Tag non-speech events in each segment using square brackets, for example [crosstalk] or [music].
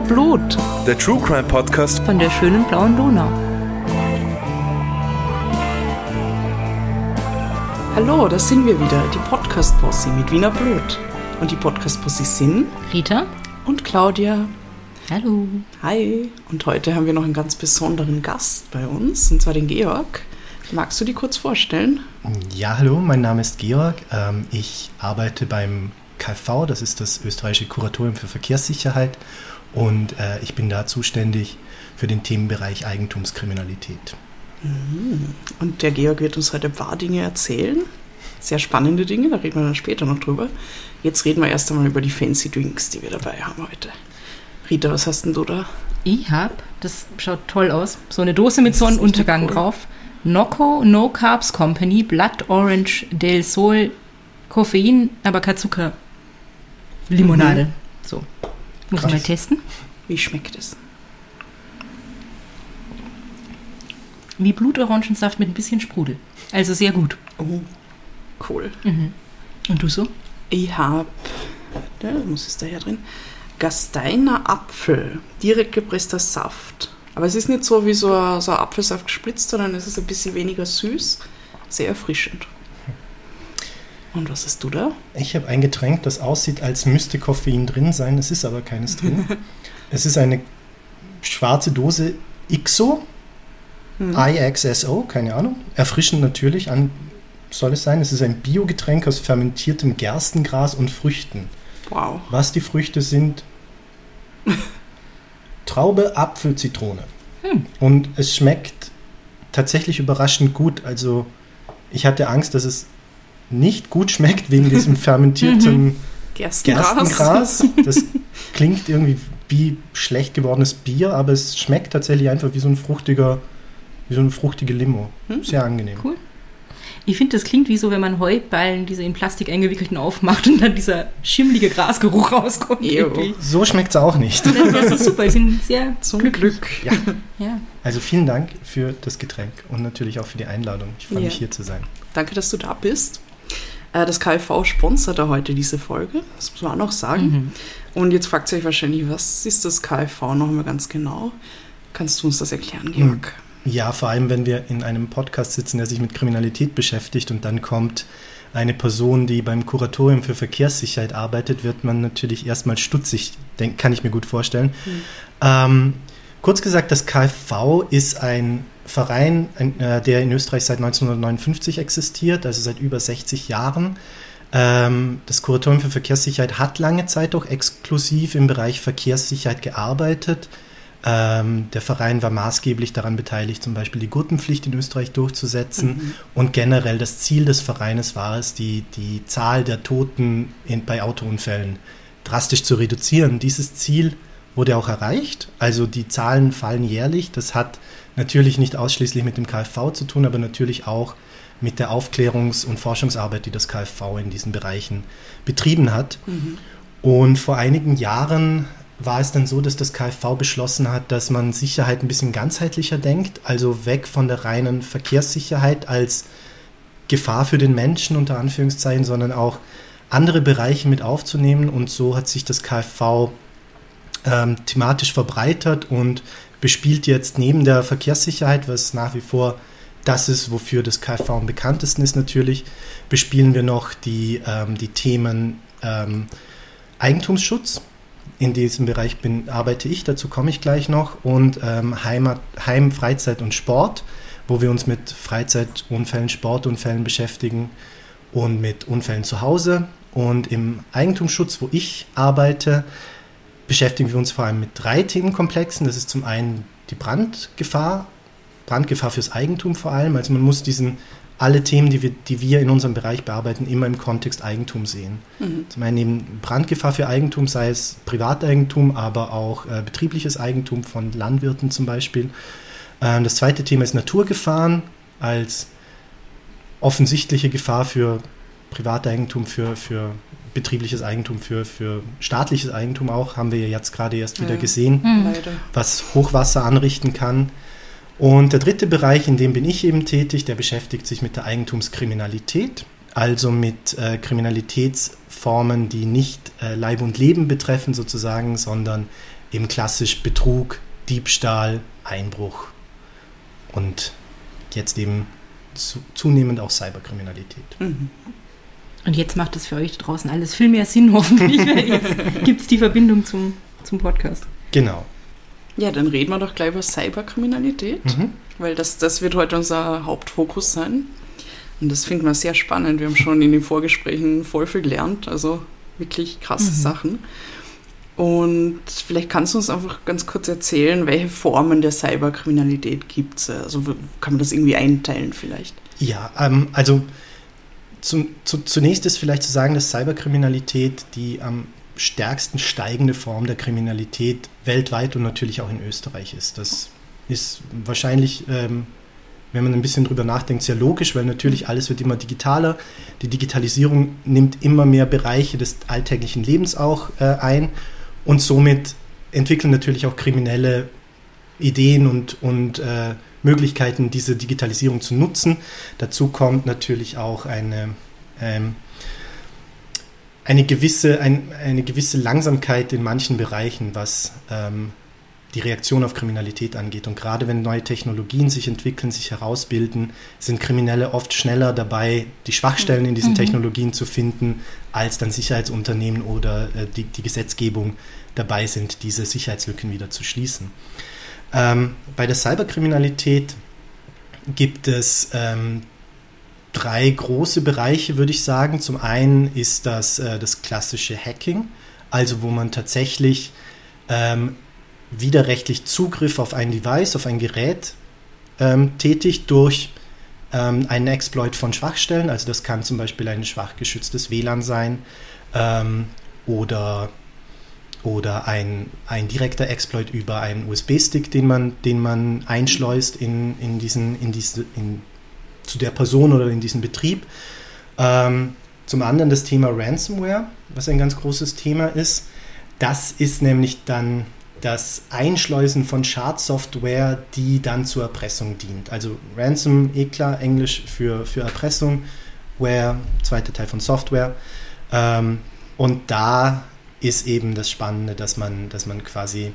Wiener Blut Der True Crime Podcast. von der schönen blauen Donau. Hallo, da sind wir wieder, die Podcast-Bossi mit Wiener Blut. Und die Podcast-Bossi sind Rita? und Claudia. Hallo. Hi. Und heute haben wir noch einen ganz besonderen Gast bei uns, und zwar den Georg. Magst du die kurz vorstellen? Ja, hallo, mein Name ist Georg. Ähm, ich arbeite beim KV, das ist das österreichische Kuratorium für Verkehrssicherheit und äh, ich bin da zuständig für den Themenbereich Eigentumskriminalität. Und der Georg wird uns heute ein paar Dinge erzählen. Sehr spannende Dinge, da reden wir dann später noch drüber. Jetzt reden wir erst einmal über die fancy Drinks, die wir dabei haben heute. Rita, was hast denn du da? Ich hab, das schaut toll aus, so eine Dose mit Sonnenuntergang cool. drauf. Nocco No Carbs Company, Blood Orange Del Sol, Koffein, aber kein Zucker. Limonade. So. Muss ich Krass. mal testen. Wie schmeckt es? Wie Blutorangensaft mit ein bisschen Sprudel. Also sehr gut. Oh, cool. Und du so? Ich habe, da muss es daher drin, Gasteiner Apfel, direkt gepresster Saft. Aber es ist nicht so wie so ein, so ein Apfelsaft gespritzt, sondern es ist ein bisschen weniger süß, sehr erfrischend. Und was hast du da? Ich habe ein Getränk, das aussieht, als müsste Koffein drin sein, es ist aber keines drin. [laughs] es ist eine schwarze Dose IXO, IXSO, keine Ahnung. Erfrischend natürlich, an, soll es sein. Es ist ein Biogetränk aus fermentiertem Gerstengras und Früchten. Wow. Was die Früchte sind? [laughs] Traube, Apfel, Zitrone. Und es schmeckt tatsächlich überraschend gut. Also ich hatte Angst, dass es nicht gut schmeckt wegen diesem [laughs] fermentierten Gerstengras. Gerstengras. [laughs] Das klingt irgendwie wie schlecht gewordenes Bier, aber es schmeckt tatsächlich einfach wie so ein fruchtiger, wie so eine fruchtige Limo. Sehr angenehm. Cool. Ich finde, das klingt wie so, wenn man Heuballen, diese in Plastik eingewickelten, aufmacht und dann dieser schimmlige Grasgeruch rauskommt. So schmeckt es auch nicht. Das ist super, die sind sehr [laughs] Zum Glück. Ja. Ja. Also vielen Dank für das Getränk und natürlich auch für die Einladung. Ich freue Ja. mich hier zu sein. Danke, dass du da bist. Äh, Das KfV sponsert da heute diese Folge, das muss man auch noch sagen. Und jetzt fragt ihr euch wahrscheinlich, was ist das KfV nochmal ganz genau? Kannst du uns das erklären, Georg? Ja, vor allem, wenn wir in einem Podcast sitzen, der sich mit Kriminalität beschäftigt und dann kommt eine Person, die beim Kuratorium für Verkehrssicherheit arbeitet, wird man natürlich erstmal stutzig, denk, kann ich mir gut vorstellen. Ähm, kurz gesagt, das KfV ist ein Verein, ein, äh, der in Österreich seit 1959 existiert, also seit über 60 Jahren. Ähm, das Kuratorium für Verkehrssicherheit hat lange Zeit auch exklusiv im Bereich Verkehrssicherheit gearbeitet. Ähm, der Verein war maßgeblich daran beteiligt, zum Beispiel die Gurtenpflicht in Österreich durchzusetzen. Und generell das Ziel des Vereines war es, die, die Zahl der Toten in, bei Autounfällen drastisch zu reduzieren. Dieses Ziel wurde auch erreicht. Also die Zahlen fallen jährlich. Das hat natürlich nicht ausschließlich mit dem KfV zu tun, aber natürlich auch mit der Aufklärungs- und Forschungsarbeit, die das KfV in diesen Bereichen betrieben hat. Und vor einigen Jahren war es dann so, dass das KfV beschlossen hat, dass man Sicherheit ein bisschen ganzheitlicher denkt, also weg von der reinen Verkehrssicherheit als Gefahr für den Menschen unter Anführungszeichen, sondern auch andere Bereiche mit aufzunehmen. Und so hat sich das KfV ähm, thematisch verbreitert und bespielt jetzt neben der Verkehrssicherheit, was nach wie vor das ist, wofür das KfV am bekanntesten ist natürlich, bespielen wir noch die, ähm, die Themen ähm, Eigentumsschutz. In diesem Bereich bin, arbeite ich, dazu komme ich gleich noch, und ähm, Heimat, Heim, Freizeit und Sport, wo wir uns mit Freizeitunfällen, Sportunfällen beschäftigen und mit Unfällen zu Hause. Und im Eigentumsschutz, wo ich arbeite, beschäftigen wir uns vor allem mit drei Themenkomplexen. Das ist zum einen die Brandgefahr, Brandgefahr fürs Eigentum vor allem. Also man muss diesen alle Themen, die wir, die wir in unserem Bereich bearbeiten, immer im Kontext Eigentum sehen. Zum einen eben Brandgefahr für Eigentum, sei es Privateigentum, aber auch äh, betriebliches Eigentum von Landwirten zum Beispiel. Ähm, das zweite Thema ist Naturgefahren als offensichtliche Gefahr für Privateigentum, für, für betriebliches Eigentum, für, für staatliches Eigentum auch, haben wir ja jetzt gerade erst wieder Ja. gesehen Leider. was Hochwasser anrichten kann. Und der dritte Bereich, in dem bin ich eben tätig, der beschäftigt sich mit der Eigentumskriminalität, also mit äh, Kriminalitätsformen, die nicht äh, Leib und Leben betreffen sozusagen, sondern eben klassisch Betrug, Diebstahl, Einbruch und jetzt eben zu, zunehmend auch Cyberkriminalität. Mhm. Und jetzt macht es für euch draußen alles viel mehr Sinn, [laughs] hoffentlich. weil jetzt gibt es die Verbindung zum, zum Podcast. Genau. Ja, dann reden wir doch gleich über Cyberkriminalität, Mhm. weil das, das wird heute unser Hauptfokus sein. Und das finden wir sehr spannend. Wir haben schon in den Vorgesprächen voll viel gelernt, also wirklich krasse Sachen. Und vielleicht kannst du uns einfach ganz kurz erzählen, welche Formen der Cyberkriminalität gibt es. Also kann man das irgendwie einteilen vielleicht? Ja, ähm, also zum, zu, zunächst ist vielleicht zu sagen, dass Cyberkriminalität die am stärksten steigende Form der Kriminalität weltweit und natürlich auch in Österreich ist. Das ist wahrscheinlich, ähm, wenn man ein bisschen drüber nachdenkt, sehr logisch, weil natürlich alles wird immer digitaler. Die Digitalisierung nimmt immer mehr Bereiche des alltäglichen Lebens auch äh, ein und somit entwickeln natürlich auch Kriminelle Ideen und, und äh, Möglichkeiten, diese Digitalisierung zu nutzen. Dazu kommt natürlich auch eine, ähm, eine, gewisse, ein, eine gewisse Langsamkeit in manchen Bereichen, was ähm, die Reaktion auf Kriminalität angeht. Und gerade wenn neue Technologien sich entwickeln, sich herausbilden, sind Kriminelle oft schneller dabei, die Schwachstellen in diesen Technologien zu finden, als dann Sicherheitsunternehmen oder äh, die, die Gesetzgebung dabei sind, diese Sicherheitslücken wieder zu schließen. Ähm, bei der Cyberkriminalität gibt es ähm, drei große Bereiche, würde ich sagen. Zum einen ist das äh, das klassische Hacking, also wo man tatsächlich ähm, widerrechtlich Zugriff auf ein Device, auf ein Gerät ähm, tätigt durch ähm, einen Exploit von Schwachstellen. Also das kann zum Beispiel ein schwach geschütztes WLAN sein ähm, oder oder ein, ein direkter Exploit über einen USB-Stick, den man, den man einschleust in, in diesen, in diese, in, zu der Person oder in diesen Betrieb. Ähm, zum anderen das Thema Ransomware, was ein ganz großes Thema ist. Das ist nämlich dann das Einschleusen von Schadsoftware, die dann zur Erpressung dient. Also Ransom, eh klar, Englisch für, für Erpressung, Ware, zweiter Teil von Software. Ähm, und da ist eben das Spannende, dass man, dass man quasi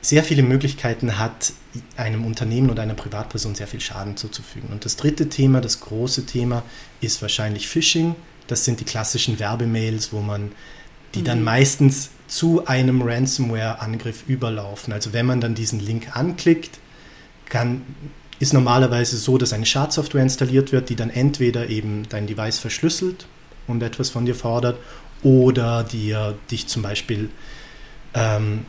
sehr viele Möglichkeiten hat, einem Unternehmen oder einer Privatperson sehr viel Schaden zuzufügen. Und das dritte Thema, das große Thema, ist wahrscheinlich Phishing. Das sind die klassischen Werbemails, wo man die dann meistens zu einem Ransomware-Angriff überlaufen. Also wenn man dann diesen Link anklickt, kann, ist normalerweise so, dass eine Schadsoftware installiert wird, die dann entweder eben dein Device verschlüsselt und etwas von dir fordert oder dir dich zum Beispiel ähm,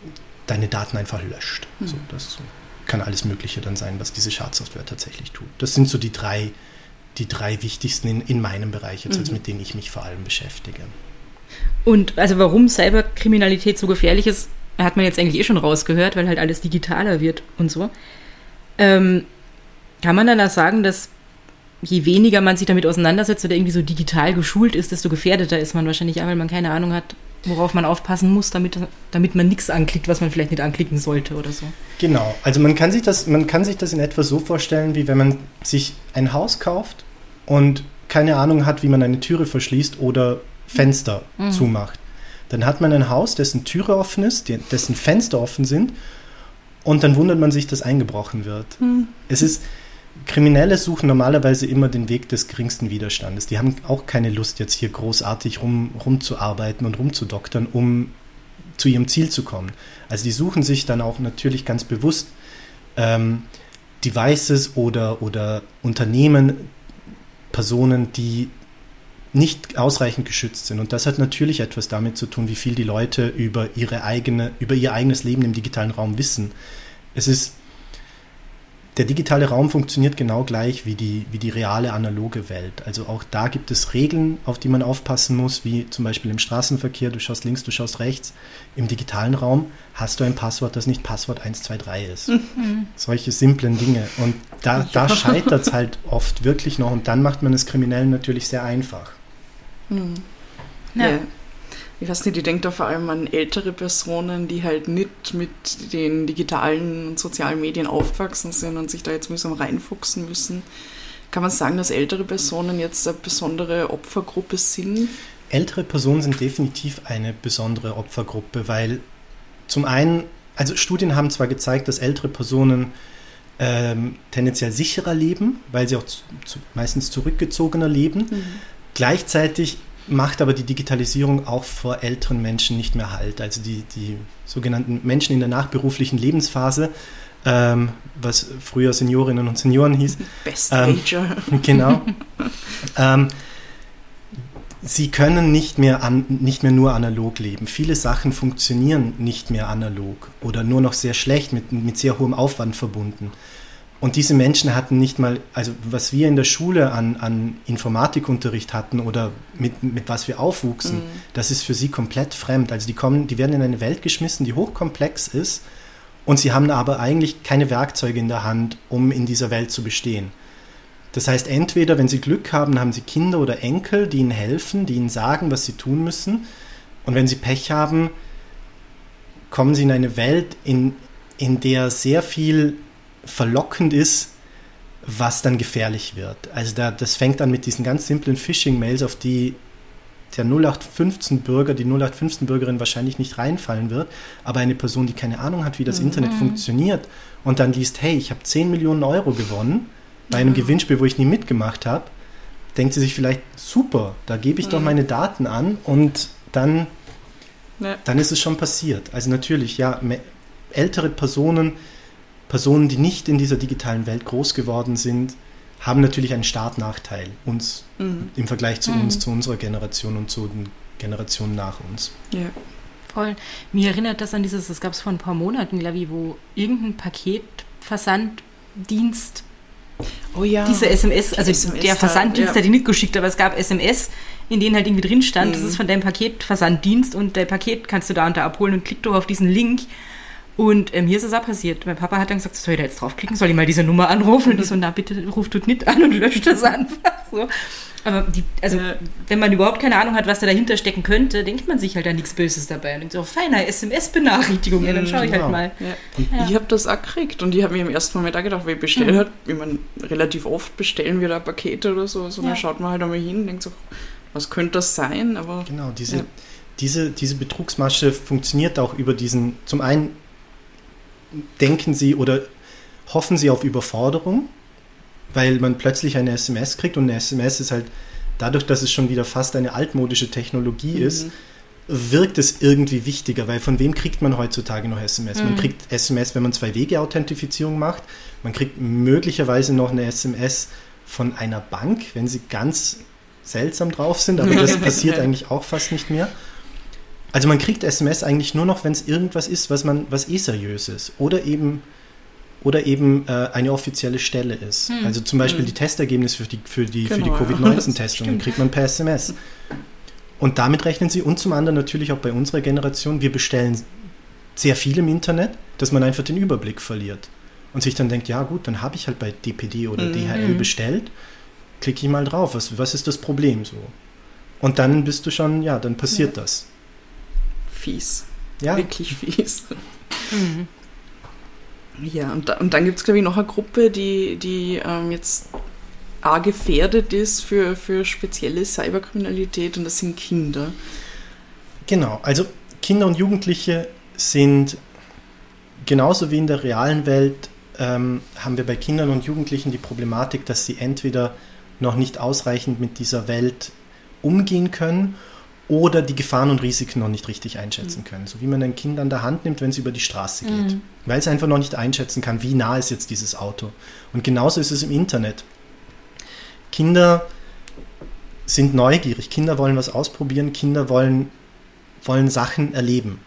deine Daten einfach löscht. So, das kann alles Mögliche dann sein, was diese Schadsoftware tatsächlich tut. Das sind so die drei, die drei wichtigsten in, in meinem Bereich, jetzt, als mit denen ich mich vor allem beschäftige. Und also warum Cyberkriminalität so gefährlich ist, hat man jetzt eigentlich eh schon rausgehört, weil halt alles digitaler wird und so. Ähm, kann man dann da sagen, dass je weniger man sich damit auseinandersetzt oder irgendwie so digital geschult ist, desto gefährdeter ist man wahrscheinlich, weil man keine Ahnung hat, worauf man aufpassen muss, damit, damit man nichts anklickt, was man vielleicht nicht anklicken sollte oder so. Genau, also man kann sich das, man kann sich das in etwa so vorstellen, wie wenn man sich ein Haus kauft und keine Ahnung hat, wie man eine Türe verschließt oder Fenster zumacht. Dann hat man ein Haus, dessen Türe offen ist, dessen Fenster offen sind und dann wundert man sich, dass eingebrochen wird. Es ist, Kriminelle suchen normalerweise immer den Weg des geringsten Widerstandes. Die haben auch keine Lust, jetzt hier großartig rum, rumzuarbeiten und rumzudoktern, um zu ihrem Ziel zu kommen. Also die suchen sich dann auch natürlich ganz bewusst ähm, Devices oder, oder Unternehmen, Personen, die nicht ausreichend geschützt sind. Und das hat natürlich etwas damit zu tun, wie viel die Leute über, ihre eigene, über ihr eigenes Leben im digitalen Raum wissen. Es ist, der digitale Raum funktioniert genau gleich wie die, wie die reale analoge Welt. Also auch da gibt es Regeln, auf die man aufpassen muss, wie zum Beispiel im Straßenverkehr, du schaust links, du schaust rechts. Im digitalen Raum hast du ein Passwort, das nicht Passwort 123 ist. Solche simplen Dinge. Und da, da scheitert es halt oft wirklich noch und dann macht man es Kriminellen natürlich sehr einfach. Ja. Ja. Ich weiß nicht, ich denke da vor allem an ältere Personen, die halt nicht mit den digitalen und sozialen Medien aufgewachsen sind und sich da jetzt mühsam reinfuchsen müssen. Kann man sagen, dass ältere Personen jetzt eine besondere Opfergruppe sind? Ältere Personen sind definitiv eine besondere Opfergruppe, weil zum einen also Studien haben zwar gezeigt, dass ältere Personen ähm, tendenziell sicherer leben, weil sie auch zu, zu, meistens zurückgezogener leben. Mhm. Gleichzeitig macht aber die Digitalisierung auch vor älteren Menschen nicht mehr Halt. Also die, die sogenannten Menschen in der nachberuflichen Lebensphase, ähm, was früher Seniorinnen und Senioren hieß. [laughs] Best ähm, Ager. [laughs] Genau. ähm, sie können nicht mehr, an, nicht mehr nur analog leben. Viele Sachen funktionieren nicht mehr analog oder nur noch sehr schlecht, mit, mit sehr hohem Aufwand verbunden. Und diese Menschen hatten nicht mal, also was wir in der Schule an, an Informatikunterricht hatten oder mit, mit was wir aufwuchsen, mhm. das ist für sie komplett fremd. Also die kommen, die werden in eine Welt geschmissen, die hochkomplex ist und sie haben aber eigentlich keine Werkzeuge in der Hand, um in dieser Welt zu bestehen. Das heißt, entweder, wenn sie Glück haben, haben sie Kinder oder Enkel, die ihnen helfen, die ihnen sagen, was sie tun müssen. Und wenn sie Pech haben, kommen sie in eine Welt, in, in der sehr viel verlockend ist, was dann gefährlich wird. Also da, das fängt an mit diesen ganz simplen Phishing-Mails, auf die der 0815-Bürger, die 0815-Bürgerin wahrscheinlich nicht reinfallen wird, aber eine Person, die keine Ahnung hat, wie das mhm. Internet funktioniert und dann liest, hey, ich habe 10 Millionen Euro gewonnen bei einem mhm. Gewinnspiel, wo ich nie mitgemacht habe, denkt sie sich vielleicht, super, da gebe ich mhm. doch meine Daten an und dann, ja. dann ist es schon passiert. Also natürlich, ja, ältere Personen, Personen, die nicht in dieser digitalen Welt groß geworden sind, haben natürlich einen Startnachteil uns mhm. im Vergleich zu mhm. uns, zu unserer Generation und zu den Generationen nach uns. Ja. Voll. Mir erinnert das an dieses, das gab es vor ein paar Monaten, glaube ich, wo irgendein Paketversanddienst Oh ja. Diese SMS, also SMS der Versanddienst ja. hat die nicht geschickt, aber es gab SMS, in denen halt irgendwie drin stand, mhm. das ist von deinem Paketversanddienst und dein Paket kannst du da und da abholen und klick doch auf diesen Link und ähm, hier ist es auch passiert. Mein Papa hat dann gesagt, soll ich da jetzt draufklicken? Soll ich mal diese Nummer anrufen? Und ich so, na bitte, ruf tut nicht an und löscht das einfach. So. Aber die, also, wenn man überhaupt keine Ahnung hat, was da dahinter stecken könnte, denkt man sich halt da nichts Böses dabei. Und denkt so, feiner SMS-Benachrichtigung, ja, dann schaue ich halt genau. halt mal. Ja. Ja. Ich habe das auch gekriegt und ich habe mir im ersten Moment auch gedacht, weil ich bestelle mhm. halt, wie man relativ oft bestellen wir da Pakete oder so, so ja. dann schaut man halt einmal hin und denkt so, was könnte das sein? Aber, genau, diese, diese, diese Betrugsmasche funktioniert auch über diesen, zum einen denken Sie oder hoffen Sie auf Überforderung, weil man plötzlich eine SMS kriegt und eine SMS ist halt dadurch, dass es schon wieder fast eine altmodische Technologie mhm. ist, wirkt es irgendwie wichtiger, weil von wem kriegt man heutzutage noch SMS? Mhm. Man kriegt SMS, wenn man Zwei-Wege-Authentifizierung macht. Man kriegt möglicherweise noch eine SMS von einer Bank, wenn sie ganz seltsam drauf sind, aber das [laughs] passiert eigentlich auch fast nicht mehr. Also man kriegt SMS eigentlich nur noch, wenn es irgendwas ist, was man, was eh seriös ist. Oder eben, oder eben äh, eine offizielle Stelle ist. Hm. Also zum Beispiel hm. die Testergebnisse für die, für die, genau, die Covid-19-Testung kriegt man per SMS. Und damit rechnen sie. Und zum anderen natürlich auch bei unserer Generation, wir bestellen sehr viel im Internet, dass man einfach den Überblick verliert. Und sich dann denkt, ja gut, dann habe ich halt bei DPD oder mhm. DHL bestellt, klicke ich mal drauf, was, was ist das Problem so? Und dann bist du schon, ja, dann passiert ja. das fies. Ja. Wirklich fies. Mhm. Ja, und, da, und dann gibt es, glaube ich, noch eine Gruppe, die, die ähm, jetzt auch gefährdet ist für, für spezielle Cyberkriminalität und das sind Kinder. Genau, also Kinder und Jugendliche sind genauso wie in der realen Welt ähm, haben wir bei Kindern und Jugendlichen die Problematik, dass sie entweder noch nicht ausreichend mit dieser Welt umgehen können oder die Gefahren und Risiken noch nicht richtig einschätzen mhm. können. So wie man ein Kind an der Hand nimmt, wenn es über die Straße geht. Mhm. Weil es einfach noch nicht einschätzen kann, wie nah ist jetzt dieses Auto. Und genauso ist es im Internet. Kinder sind neugierig, Kinder wollen was ausprobieren, Kinder wollen, wollen Sachen erleben.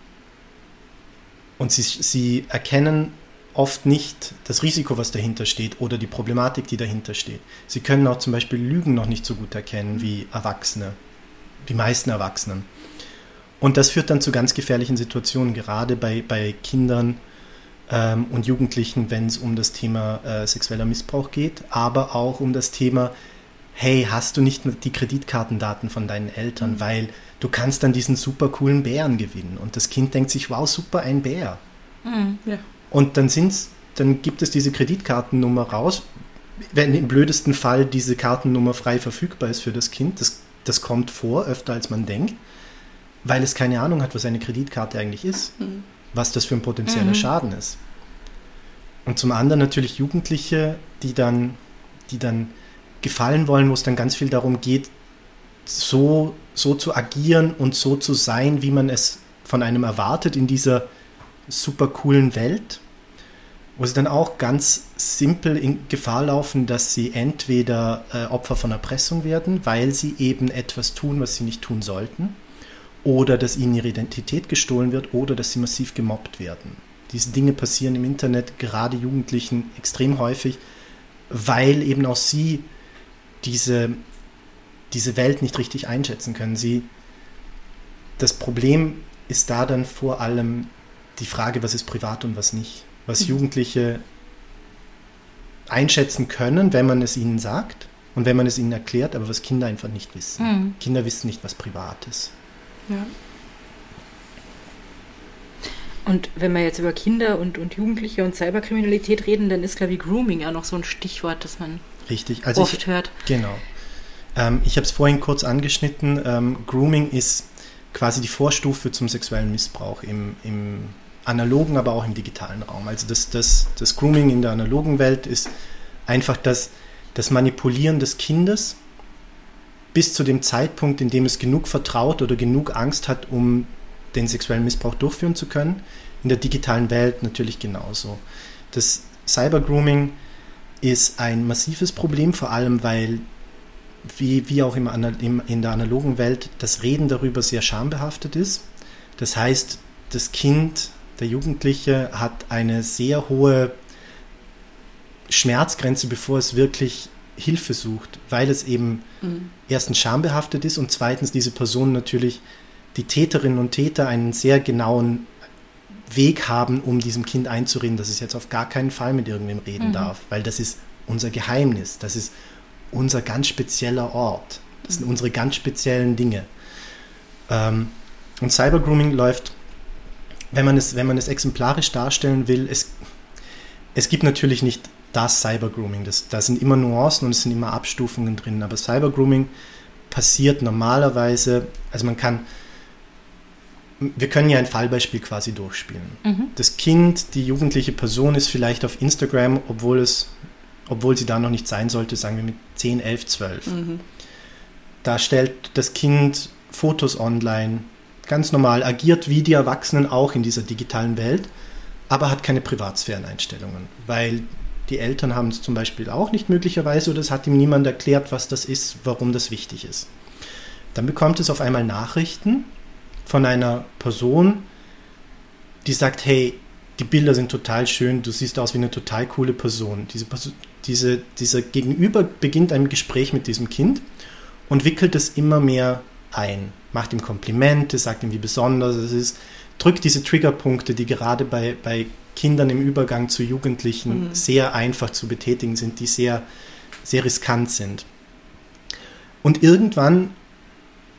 Und sie, sie erkennen oft nicht das Risiko, was dahinter steht oder die Problematik, die dahinter steht. Sie können auch zum Beispiel Lügen noch nicht so gut erkennen wie Erwachsene die meisten Erwachsenen. Und das führt dann zu ganz gefährlichen Situationen, gerade bei, bei Kindern ähm, und Jugendlichen, wenn es um das Thema äh, sexueller Missbrauch geht, aber auch um das Thema, hey, hast du nicht die Kreditkartendaten von deinen Eltern, mhm. weil du kannst dann diesen super coolen Bären gewinnen. Und das Kind denkt sich, wow, super, ein Bär. Mhm, ja. Und dann sind's, dann gibt es diese Kreditkartennummer raus, wenn im blödesten Fall diese Kartennummer frei verfügbar ist für das Kind. Das das kommt vor, öfter als man denkt, weil es keine Ahnung hat, was eine Kreditkarte eigentlich ist. Mhm. was das für ein potenzieller mhm. Schaden ist. Und zum anderen natürlich Jugendliche, die dann, die dann gefallen wollen, wo es dann ganz viel darum geht, so, so zu agieren und so zu sein, wie man es von einem erwartet in dieser super coolen Welt, wo sie dann auch ganz simpel in Gefahr laufen, dass sie entweder äh, Opfer von Erpressung werden, weil sie eben etwas tun, was sie nicht tun sollten, oder dass ihnen ihre Identität gestohlen wird, oder dass sie massiv gemobbt werden. Diese Dinge passieren im Internet gerade Jugendlichen extrem häufig, weil eben auch sie diese, diese Welt nicht richtig einschätzen können. Sie, das Problem ist da dann vor allem die Frage, was ist privat und was nicht. Was. Jugendliche einschätzen können, wenn man es ihnen sagt und wenn man es ihnen erklärt, aber was Kinder einfach nicht wissen. Mhm. Kinder wissen nicht, was privat ist. Ja. Und wenn wir jetzt über Kinder und, und Jugendliche und Cyberkriminalität reden, dann ist, glaube ich, Grooming ja noch so ein Stichwort, das man Richtig. Also oft ich, hört. Genau. Ähm, ich habe es vorhin kurz angeschnitten. Ähm, Grooming ist quasi die Vorstufe zum sexuellen Missbrauch im, im analogen, aber auch im digitalen Raum. Also das, das, das Grooming in der analogen Welt ist einfach das, das Manipulieren des Kindes bis zu dem Zeitpunkt, in dem es genug vertraut oder genug Angst hat, um den sexuellen Missbrauch durchführen zu können. In der digitalen Welt natürlich genauso. Das Cybergrooming ist ein massives Problem, vor allem weil, wie, wie auch im, im, in der analogen Welt, das Reden darüber sehr schambehaftet ist. Das heißt, das Kind, der Jugendliche hat eine sehr hohe Schmerzgrenze, bevor es wirklich Hilfe sucht, weil es eben mhm. erstens schambehaftet ist und zweitens diese Person natürlich die Täterinnen und Täter einen sehr genauen Weg haben, um diesem Kind einzureden, dass es jetzt auf gar keinen Fall mit irgendwem reden mhm. darf, weil das ist unser Geheimnis, das ist unser ganz spezieller Ort, das sind mhm. unsere ganz speziellen Dinge. Ähm, und Cybergrooming läuft, wenn man es, wenn man es exemplarisch darstellen will, es, es gibt natürlich nicht das Cybergrooming, das, da sind immer Nuancen und es sind immer Abstufungen drin, aber Cybergrooming passiert normalerweise, also man kann wir können ja ein Fallbeispiel quasi durchspielen. Mhm. Das Kind, die jugendliche Person ist vielleicht auf Instagram, obwohl es, obwohl sie da noch nicht sein sollte, sagen wir mit 10, 11, 12. Mhm. Da stellt das Kind Fotos online, ganz normal, agiert wie die Erwachsenen auch in dieser digitalen Welt, aber hat keine Privatsphäreneinstellungen, weil die Eltern haben es zum Beispiel auch nicht möglicherweise oder es hat ihm niemand erklärt, was das ist, warum das wichtig ist. Dann bekommt es auf einmal Nachrichten von einer Person, die sagt, hey, die Bilder sind total schön, du siehst aus wie eine total coole Person. Diese, diese, dieser Gegenüber beginnt ein Gespräch mit diesem Kind und wickelt es immer mehr ein, macht ihm Komplimente, sagt ihm, wie besonders es ist, drückt diese Triggerpunkte, die gerade bei, bei Kindern im Übergang zu Jugendlichen mhm. sehr einfach zu betätigen sind, die sehr, sehr riskant sind. Und irgendwann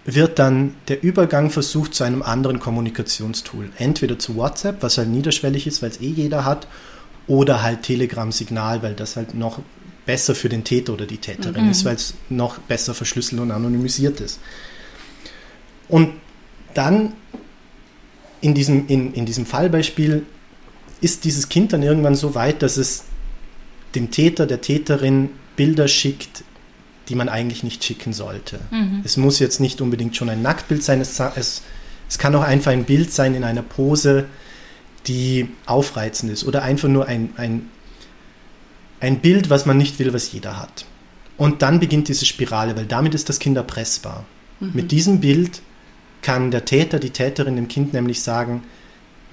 wird dann der Übergang versucht zu einem anderen Kommunikationstool. Entweder zu WhatsApp, was halt niederschwellig ist, weil es eh jeder hat, oder halt Telegram-Signal, weil das halt noch besser für den Täter oder die Täterin mhm. ist, weil es noch besser verschlüsselt und anonymisiert ist. Und dann in diesem, in, in diesem Fallbeispiel ist dieses Kind dann irgendwann so weit, dass es dem Täter, der Täterin Bilder schickt, die man eigentlich nicht schicken sollte. Mhm. Es muss jetzt nicht unbedingt schon ein Nacktbild sein, es, es, es kann auch einfach ein Bild sein in einer Pose, die aufreizend ist oder einfach nur ein, ein, ein Bild, was man nicht will, was jeder hat. Und dann beginnt diese Spirale, weil damit ist das Kind erpressbar. Mhm. Mit diesem Bild kann der Täter, die Täterin dem Kind nämlich sagen,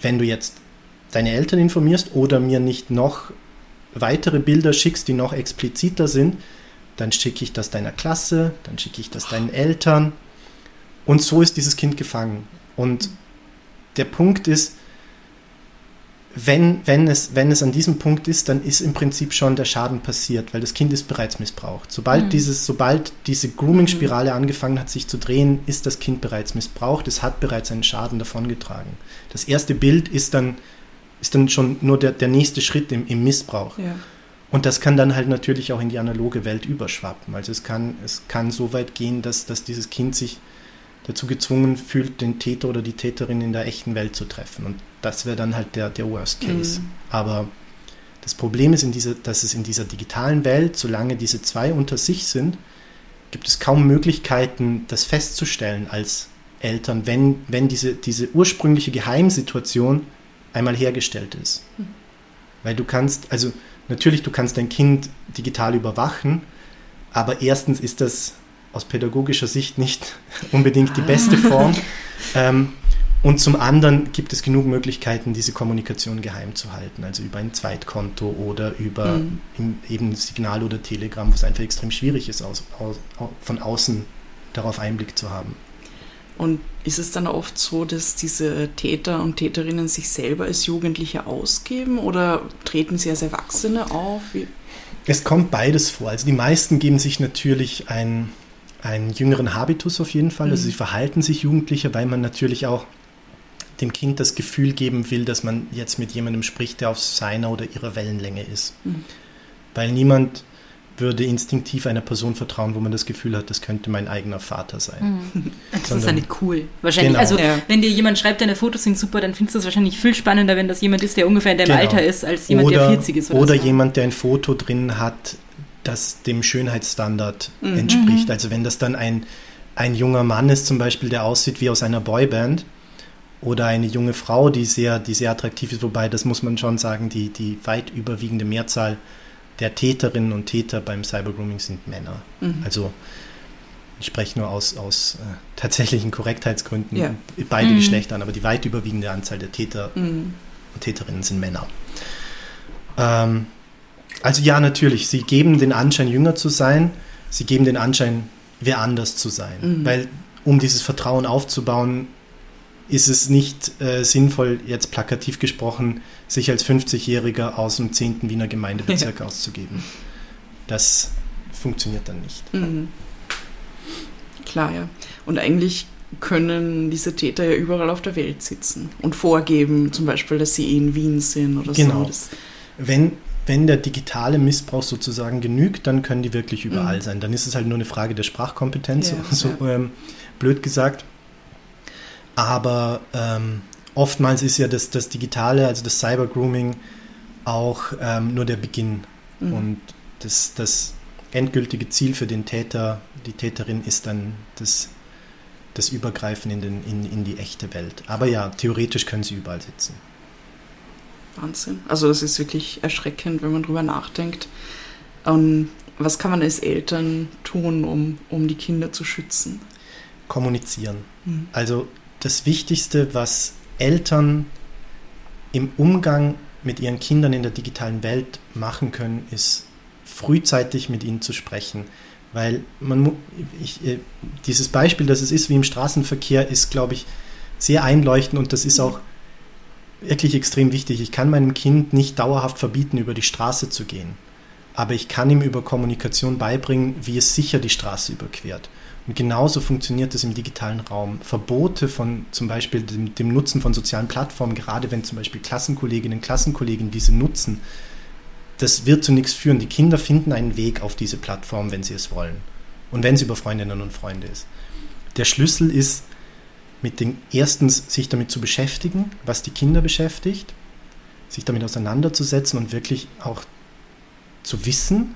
wenn du jetzt deine Eltern informierst oder mir nicht noch weitere Bilder schickst, die noch expliziter sind, dann schicke ich das deiner Klasse, dann schicke ich das deinen Eltern. Und so ist dieses Kind gefangen. Und der Punkt ist, wenn, wenn, es, wenn es an diesem Punkt ist, dann ist im Prinzip schon der Schaden passiert, weil das Kind ist bereits missbraucht. Sobald, mhm. dieses, sobald diese Grooming-Spirale angefangen hat, sich zu drehen, ist das Kind bereits missbraucht. Es hat bereits einen Schaden davongetragen. Das erste Bild ist dann, ist dann schon nur der, der nächste Schritt im, im Missbrauch. Ja. Und das kann dann halt natürlich auch in die analoge Welt überschwappen. Also es kann, es kann so weit gehen, dass, dass dieses Kind sich dazu gezwungen fühlt, den Täter oder die Täterin in der echten Welt zu treffen. Und das wäre dann halt der, der Worst Case. Mhm. Aber das Problem ist, in dieser, dass es in dieser digitalen Welt, solange diese zwei unter sich sind, gibt es kaum Möglichkeiten, das festzustellen als Eltern, wenn, wenn diese, diese ursprüngliche Geheimsituation einmal hergestellt ist. Mhm. Weil du kannst, also natürlich, du kannst dein Kind digital überwachen, aber erstens ist das aus pädagogischer Sicht nicht [laughs] unbedingt die beste Form. [laughs] Ähm, und zum anderen gibt es genug Möglichkeiten, diese Kommunikation geheim zu halten, also über ein Zweitkonto oder über Mhm. im, eben Signal oder Telegram, wo es einfach extrem schwierig ist, aus, aus, au- von außen darauf Einblick zu haben. Und ist es dann oft so, dass diese Täter und Täterinnen sich selber als Jugendliche ausgeben oder treten sie als Erwachsene auf? Wie? Es kommt beides vor. Also die meisten geben sich natürlich ein, einen jüngeren Habitus auf jeden Fall. Also Mhm. sie verhalten sich jugendlicher, weil man natürlich auch dem Kind das Gefühl geben will, dass man jetzt mit jemandem spricht, der auf seiner oder ihrer Wellenlänge ist. Mhm. Weil niemand würde instinktiv einer Person vertrauen, wo man das Gefühl hat, das könnte mein eigener Vater sein. [laughs] Das ist Sondern- ja nicht cool. Wahrscheinlich, Genau. also Ja. wenn dir jemand schreibt, deine Fotos sind super, dann findest du es wahrscheinlich viel spannender, wenn das jemand ist, der ungefähr in deinem Genau. Alter ist, als jemand, oder der 40 ist. Oder, oder so. jemand, der ein Foto drin hat, das dem Schönheitsstandard Mhm. entspricht. Also wenn das dann ein, ein junger Mann ist zum Beispiel, der aussieht wie aus einer Boyband oder eine junge Frau, die sehr, die sehr attraktiv ist, wobei das muss man schon sagen, die, die weit überwiegende Mehrzahl der Täterinnen und Täter beim Cybergrooming sind Männer. Mhm. Also ich spreche nur aus, aus äh, tatsächlichen Korrektheitsgründen Ja. beide Mhm. Geschlechter an, aber die weit überwiegende Anzahl der Täter Mhm. und Täterinnen sind Männer. Ähm, also ja, natürlich, sie geben den Anschein, jünger zu sein, sie geben den Anschein, wer anders zu sein. Mhm. Weil um dieses Vertrauen aufzubauen, ist es nicht äh, sinnvoll, jetzt plakativ gesprochen, sich als 50-Jähriger aus dem 10. Wiener Gemeindebezirk [laughs] auszugeben. Das funktioniert dann nicht. Mhm. Klar, ja. Und eigentlich können diese Täter ja überall auf der Welt sitzen und vorgeben, zum Beispiel, dass sie eh in Wien sind oder Genau. so. Das, Wenn, wenn der digitale Missbrauch sozusagen genügt, dann können die wirklich überall Mhm. sein. Dann ist es halt nur eine Frage der Sprachkompetenz, Ja, so, [laughs] so Ähm, blöd gesagt. Aber ähm, oftmals ist ja das, das Digitale, also das Cybergrooming, auch ähm, nur der Beginn. Mhm. Und das, das endgültige Ziel für den Täter, die Täterin ist dann das, das Übergreifen in, den, in, in die echte Welt. Aber ja, theoretisch können sie überall sitzen. Wahnsinn. Also das ist wirklich erschreckend, wenn man drüber nachdenkt. Ähm, was kann man als Eltern tun, um, um die Kinder zu schützen? Kommunizieren. Mhm. Also das Wichtigste, was Eltern im Umgang mit ihren Kindern in der digitalen Welt machen können, ist frühzeitig mit ihnen zu sprechen. Weil man, ich, äh, dieses Beispiel, dass es ist wie im Straßenverkehr, ist, glaube ich, sehr einleuchtend und das ist auch wirklich extrem wichtig. Ich kann meinem Kind nicht dauerhaft verbieten, über die Straße zu gehen. Aber ich kann ihm über Kommunikation beibringen, wie es sicher die Straße überquert. Und genauso funktioniert es im digitalen Raum. Verbote von zum Beispiel dem, dem Nutzen von sozialen Plattformen, gerade wenn zum Beispiel Klassenkolleginnen und Klassenkollegen diese nutzen, das wird zu nichts führen. Die Kinder finden einen Weg auf diese Plattform, wenn sie es wollen. Und wenn es über Freundinnen und Freunde ist. Der Schlüssel ist, mit den erstens sich damit zu beschäftigen, was die Kinder beschäftigt, sich damit auseinanderzusetzen und wirklich auch zu wissen,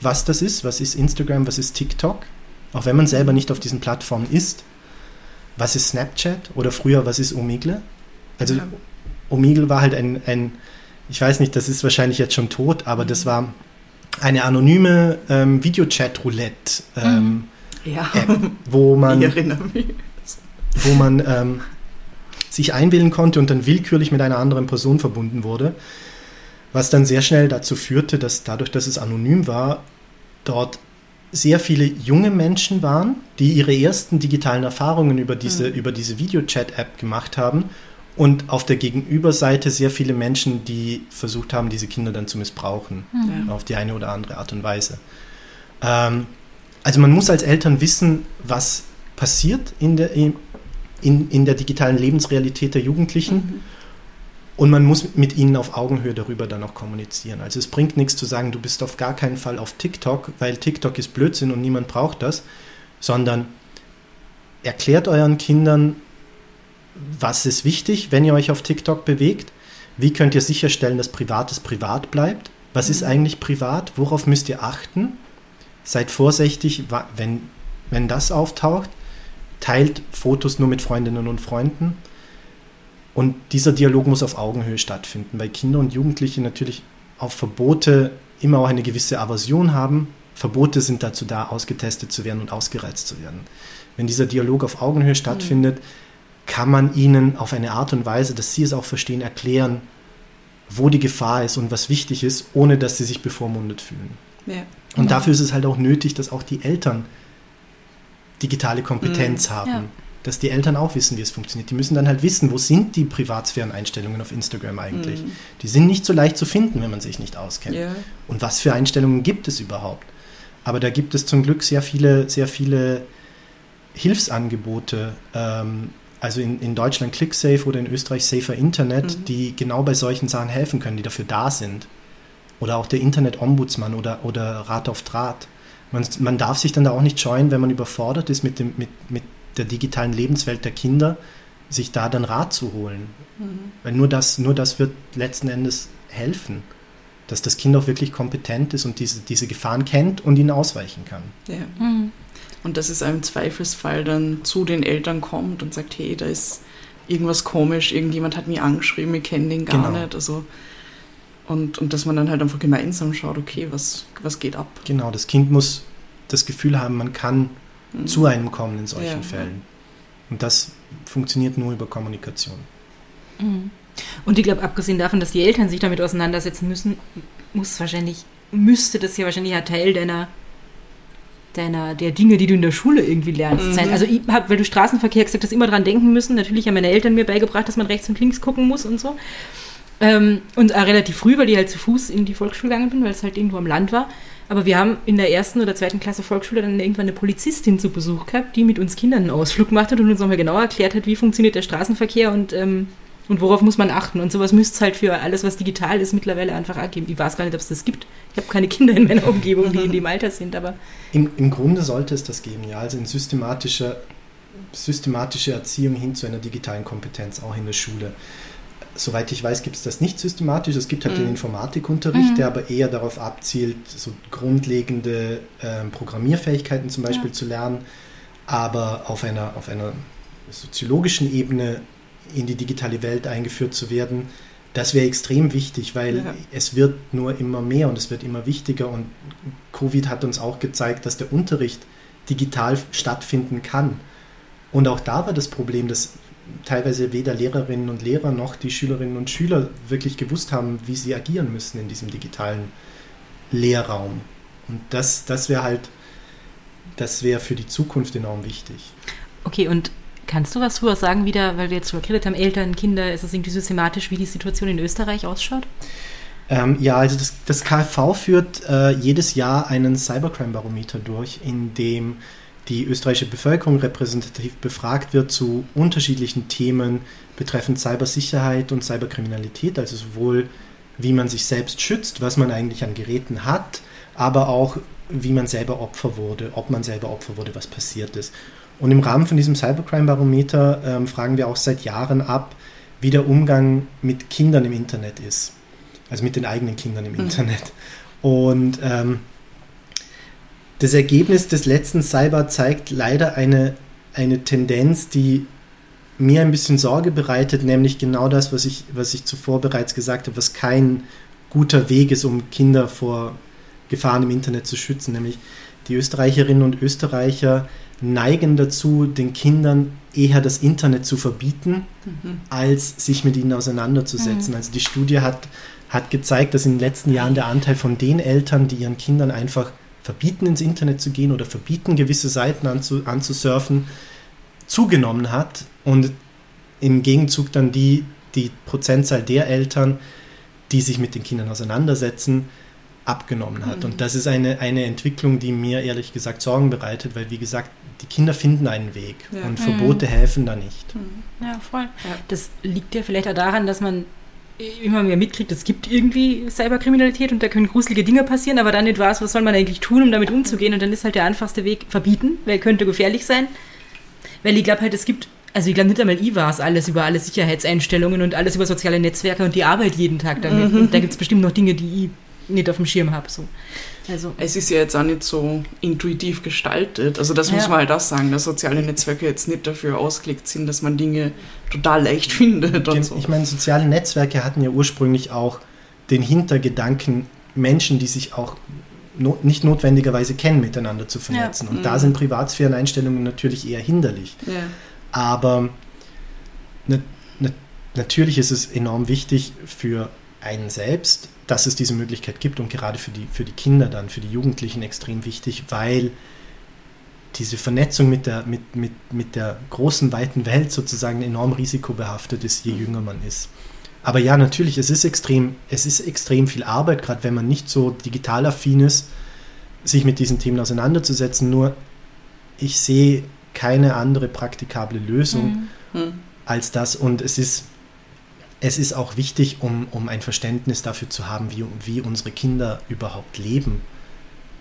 was das ist, was ist Instagram, was ist TikTok, auch wenn man selber nicht auf diesen Plattformen ist. Was ist Snapchat oder früher, was ist Omegle? Also Ja. Omegle war halt ein, ein, ich weiß nicht, das ist wahrscheinlich jetzt schon tot, aber das war eine anonyme ähm, Videochat-Roulette ähm, Ja, wo [laughs] man ich erinnere mich. Wo man ähm, sich einwählen konnte und dann willkürlich mit einer anderen Person verbunden wurde, was dann sehr schnell dazu führte, dass dadurch, dass es anonym war, dort sehr viele junge Menschen waren, die ihre ersten digitalen Erfahrungen über diese, Mhm. über diese Videochat-App gemacht haben und auf der Gegenüberseite sehr viele Menschen, die versucht haben, diese Kinder dann zu missbrauchen Ja. auf die eine oder andere Art und Weise. Ähm, also man muss als Eltern wissen, was passiert in der, in, in der digitalen Lebensrealität der Jugendlichen Mhm. und man muss mit ihnen auf Augenhöhe darüber dann auch kommunizieren. Also es bringt nichts zu sagen, du bist auf gar keinen Fall auf TikTok, weil TikTok ist Blödsinn und niemand braucht das, sondern erklärt euren Kindern, was ist wichtig, wenn ihr euch auf TikTok bewegt. Wie könnt ihr sicherstellen, dass Privates privat bleibt? Was ist eigentlich privat? Worauf müsst ihr achten? Seid vorsichtig, wenn, wenn das auftaucht. Teilt Fotos nur mit Freundinnen und Freunden. Und dieser Dialog muss auf Augenhöhe stattfinden, weil Kinder und Jugendliche natürlich auf Verbote immer auch eine gewisse Aversion haben. Verbote sind dazu da, ausgetestet zu werden und ausgereizt zu werden. Wenn dieser Dialog auf Augenhöhe stattfindet, kann man ihnen auf eine Art und Weise, dass sie es auch verstehen, erklären, wo die Gefahr ist und was wichtig ist, ohne dass sie sich bevormundet fühlen. Ja. Und dafür ist es halt auch nötig, dass auch die Eltern digitale Kompetenz haben. Ja. Dass die Eltern auch wissen, wie es funktioniert. Die müssen dann halt wissen, wo sind die Privatsphären-Einstellungen auf Instagram eigentlich. Die sind nicht so leicht zu finden, wenn man sich nicht auskennt. Ja. Und was für Einstellungen gibt es überhaupt? Aber da gibt es zum Glück sehr viele, sehr viele Hilfsangebote. Ähm, also in, in Deutschland ClickSafe oder in Österreich Safer Internet, die genau bei solchen Sachen helfen können, die dafür da sind. Oder auch der Internet-Ombudsmann oder, oder Rat auf Draht. Man, man darf sich dann da auch nicht scheuen, wenn man überfordert ist mit, dem, mit, mit der digitalen Lebenswelt der Kinder, sich da dann Rat zu holen. Weil nur das, nur das wird letzten Endes helfen, dass das Kind auch wirklich kompetent ist und diese, diese Gefahren kennt und ihnen ausweichen kann. Ja. Und dass es im Zweifelsfall dann zu den Eltern kommt und sagt, hey, da ist irgendwas komisch, irgendjemand hat mich angeschrieben, ich kenne den gar Genau. nicht. Also, und, und dass man dann halt einfach gemeinsam schaut, okay, was, was geht ab? Genau, das Kind muss das Gefühl haben, man kann zu einem kommen in solchen Ja. Fällen. Und das funktioniert nur über Kommunikation. Und ich glaube, abgesehen davon, dass die Eltern sich damit auseinandersetzen müssen, muss wahrscheinlich, müsste das ja wahrscheinlich ein Teil deiner, deiner, der Dinge, die du in der Schule irgendwie lernst, sein. Also ich habe, weil du Straßenverkehr gesagt hast, immer dran denken müssen. Natürlich haben meine Eltern mir beigebracht, dass man rechts und links gucken muss und so. Ähm, und auch relativ früh, weil ich halt zu Fuß in die Volksschule gegangen bin, weil es halt irgendwo am Land war. Aber wir haben in der ersten oder zweiten Klasse Volksschule dann irgendwann eine Polizistin zu Besuch gehabt, die mit uns Kindern einen Ausflug gemacht hat und uns nochmal genau erklärt hat, wie funktioniert der Straßenverkehr und, ähm, und worauf muss man achten. Und sowas müsste es halt für alles, was digital ist, mittlerweile einfach auch geben. Ich weiß gar nicht, ob es das gibt. Ich habe keine Kinder in meiner Umgebung, die [laughs] in dem Alter sind, aber Im, Im Grunde sollte es das geben, ja. Also in systematischer, systematische Erziehung hin zu einer digitalen Kompetenz, auch in der Schule. Soweit ich weiß, gibt es das nicht systematisch. Es gibt halt den Informatikunterricht, der aber eher darauf abzielt, so grundlegende ähm, Programmierfähigkeiten zum Beispiel zu lernen, aber auf einer, auf einer soziologischen Ebene in die digitale Welt eingeführt zu werden, das wäre extrem wichtig, weil Ja. es wird nur immer mehr und es wird immer wichtiger und Covid hat uns auch gezeigt, dass der Unterricht digital stattfinden kann. Und auch da war das Problem, dass teilweise weder Lehrerinnen und Lehrer noch die Schülerinnen und Schüler wirklich gewusst haben, wie sie agieren müssen in diesem digitalen Lehrraum. Und das, das wäre halt, das wäre für die Zukunft enorm wichtig. okay, und kannst du was drüber sagen, wieder, weil wir jetzt drüber geredet haben, Eltern, Kinder, ist es irgendwie systematisch, wie die Situation in Österreich ausschaut? Ähm, ja, also das, das KfV führt äh, jedes Jahr einen Cybercrime-Barometer durch, in dem die österreichische Bevölkerung repräsentativ befragt wird zu unterschiedlichen Themen betreffend Cybersicherheit und Cyberkriminalität, also sowohl wie man sich selbst schützt, was man eigentlich an Geräten hat, aber auch wie man selber Opfer wurde, ob man selber Opfer wurde, was passiert ist. Und im Rahmen von diesem Cybercrime-Barometer ähm, fragen wir auch seit Jahren ab, wie der Umgang mit Kindern im Internet ist also mit den eigenen Kindern im Internet. Und ähm, das Ergebnis des letzten Cyber zeigt leider eine, eine Tendenz, die mir ein bisschen Sorge bereitet, nämlich genau das, was ich, was ich zuvor bereits gesagt habe, was kein guter Weg ist, um Kinder vor Gefahren im Internet zu schützen, nämlich die Österreicherinnen und Österreicher neigen dazu, den Kindern eher das Internet zu verbieten, als sich mit ihnen auseinanderzusetzen. Also die Studie hat, hat gezeigt, dass in den letzten Jahren der Anteil von den Eltern, die ihren Kindern einfach verbieten, ins Internet zu gehen oder verbieten, gewisse Seiten anzu, anzusurfen, zugenommen hat und im Gegenzug dann die, die Prozentzahl der Eltern, die sich mit den Kindern auseinandersetzen, abgenommen hat. Und das ist eine, eine Entwicklung, die mir ehrlich gesagt Sorgen bereitet, weil wie gesagt, die Kinder finden einen Weg Ja. und Verbote helfen da nicht. Ja, voll. Ja. Das liegt ja vielleicht auch daran, dass man immer mehr mitkriegt, es gibt irgendwie Cyberkriminalität und da können gruselige Dinge passieren, aber dann nicht weiß, was soll man eigentlich tun, um damit umzugehen. Und dann ist halt der einfachste Weg verbieten, weil könnte gefährlich sein. Weil ich glaube halt, es gibt, also ich glaube nicht einmal ich weiß alles über alle Sicherheitseinstellungen und alles über soziale Netzwerke und die Arbeit jeden Tag damit. Und da gibt es bestimmt noch Dinge, die ich nicht auf dem Schirm habe. So. Also, Es ist ja jetzt auch nicht so intuitiv gestaltet. Also das Ja. muss man halt auch sagen, dass soziale Netzwerke jetzt nicht dafür ausgelegt sind, dass man Dinge total leicht [laughs] findet und so. Ich meine, soziale Netzwerke hatten ja ursprünglich auch den Hintergedanken, Menschen, die sich auch no nicht notwendigerweise kennen, miteinander zu vernetzen. Und da sind Privatsphäreneinstellungen natürlich eher hinderlich. Ja. Aber na, na, natürlich ist es enorm wichtig für einen selbst, dass es diese Möglichkeit gibt und gerade für die, für die Kinder dann, für die Jugendlichen extrem wichtig, weil diese Vernetzung mit der, mit, mit, mit der großen, weiten Welt sozusagen enorm risikobehaftet ist, je jünger man ist. Aber ja, natürlich, es ist extrem, es ist extrem viel Arbeit, gerade wenn man nicht so digital affin ist, sich mit diesen Themen auseinanderzusetzen. Nur ich sehe keine andere praktikable Lösung Hm. als das. Und es ist, es ist auch wichtig, um, um ein Verständnis dafür zu haben, wie, wie unsere Kinder überhaupt leben.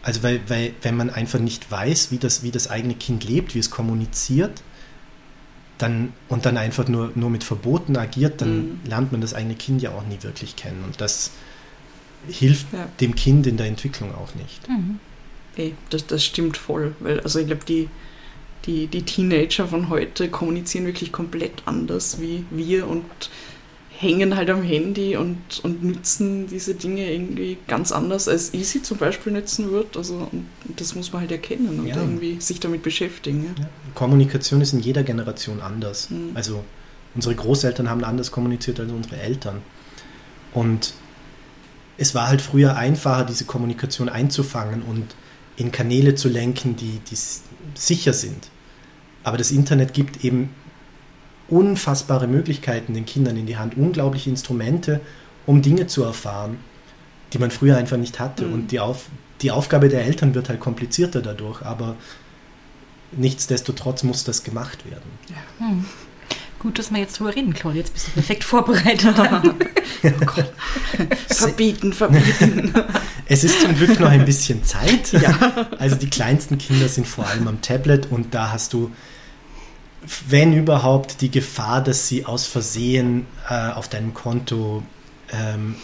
Also weil, weil, wenn man einfach nicht weiß, wie das, wie das eigene Kind lebt, wie es kommuniziert, dann, und dann einfach nur, nur mit Verboten agiert, dann Mhm. lernt man das eigene Kind ja auch nie wirklich kennen. Und das hilft Ja. dem Kind in der Entwicklung auch nicht. mhm. Ey, das, das stimmt voll. Weil, also ich glaube, die, die, die Teenager von heute kommunizieren wirklich komplett anders wie wir und hängen halt am Handy und, und nützen diese Dinge irgendwie ganz anders, als ich sie zum Beispiel nutzen würde. Also, und das muss man halt erkennen und Ja. irgendwie sich damit beschäftigen. Ja. Kommunikation ist in jeder Generation anders. Mhm. Also unsere Großeltern haben anders kommuniziert als unsere Eltern. Und es war halt früher einfacher, diese Kommunikation einzufangen und in Kanäle zu lenken, die, die sicher sind. Aber das Internet gibt eben unfassbare Möglichkeiten den Kindern in die Hand, unglaubliche Instrumente, um Dinge zu erfahren, die man früher einfach nicht hatte. Mhm. Und die, Auf, die Aufgabe der Eltern wird halt komplizierter dadurch, aber nichtsdestotrotz muss das gemacht werden. Hm. Gut, dass wir jetzt drüber reden, Claudia. Jetzt bist du perfekt vorbereitet. [laughs] Oh Gott. verbieten, verbieten. [laughs] Es ist zum Glück noch ein bisschen Zeit. ja. Also die kleinsten Kinder sind vor allem am Tablet und da hast du, wenn überhaupt, die Gefahr, dass sie aus Versehen äh, auf deinem Konto ähm,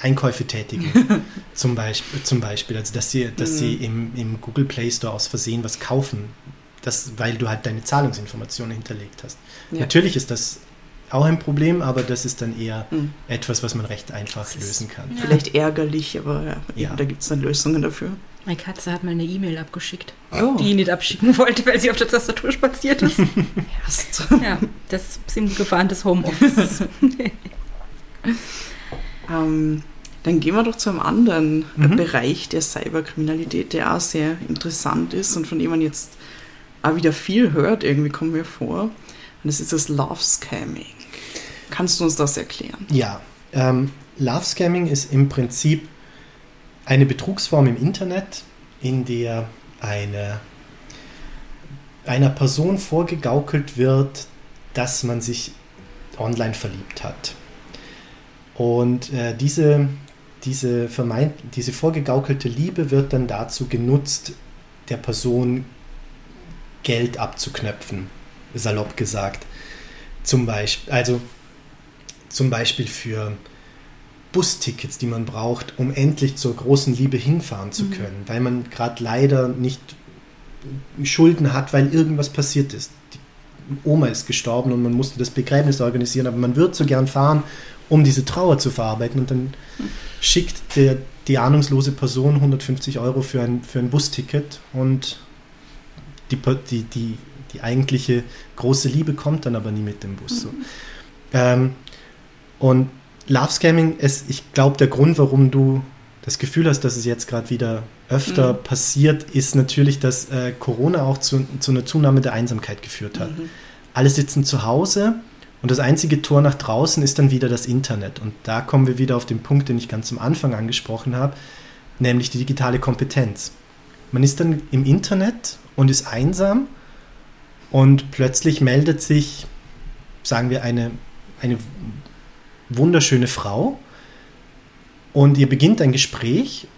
Einkäufe tätigen. [laughs] zum, Beispiel, zum Beispiel. Also dass sie, dass sie im, im Google Play Store aus Versehen was kaufen, das, weil du halt deine Zahlungsinformationen hinterlegt hast. Ja. Natürlich ist das auch ein Problem, aber das ist dann eher Mhm. etwas, was man recht einfach lösen kann. Vielleicht ärgerlich, aber ja, Ja. da gibt es dann Lösungen dafür. Meine Katze hat mal eine E-Mail abgeschickt, Oh. die ich nicht abschicken wollte, weil sie auf der Tastatur spaziert ist. Erst. [laughs] ja, das sind Gefahren des Homeoffice. [laughs] Ähm, dann gehen wir doch zu einem anderen äh, Mhm. Bereich der Cyberkriminalität, der auch sehr interessant ist und von dem man jetzt auch wieder viel hört, irgendwie kommen wir vor. Und das ist das Love Scamming. Kannst du uns das erklären? Ja, ähm, Love Scamming ist im Prinzip eine Betrugsform im Internet, in der eine, einer Person vorgegaukelt wird, dass man sich online verliebt hat. Und äh, diese, diese, vermeint, diese vorgegaukelte Liebe wird dann dazu genutzt, der Person Geld abzuknöpfen, salopp gesagt. Zum Beispiel, also zum Beispiel für Bustickets, die man braucht, um endlich zur großen Liebe hinfahren zu können, weil man gerade leider nicht Schulden hat, weil irgendwas passiert ist. Die Oma ist gestorben und man musste das Begräbnis organisieren, aber man wird so gern fahren, um diese Trauer zu verarbeiten und dann schickt der, die ahnungslose Person 150 Euro für ein, für ein Busticket und die, die, die, die eigentliche große Liebe kommt dann aber nie mit dem Bus. So. Ähm, und Love Scamming ist, ich glaube, der Grund, warum du das Gefühl hast, dass es jetzt gerade wieder öfter Mhm. passiert, ist natürlich, dass äh, Corona auch zu, zu einer Zunahme der Einsamkeit geführt hat. Mhm. Alle sitzen zu Hause und das einzige Tor nach draußen ist dann wieder das Internet. Und da kommen wir wieder auf den Punkt, den ich ganz am Anfang angesprochen habe, nämlich die digitale Kompetenz. Man ist dann im Internet und ist einsam und plötzlich meldet sich, sagen wir, eine, eine wunderschöne Frau. Und ihr beginnt ein Gespräch,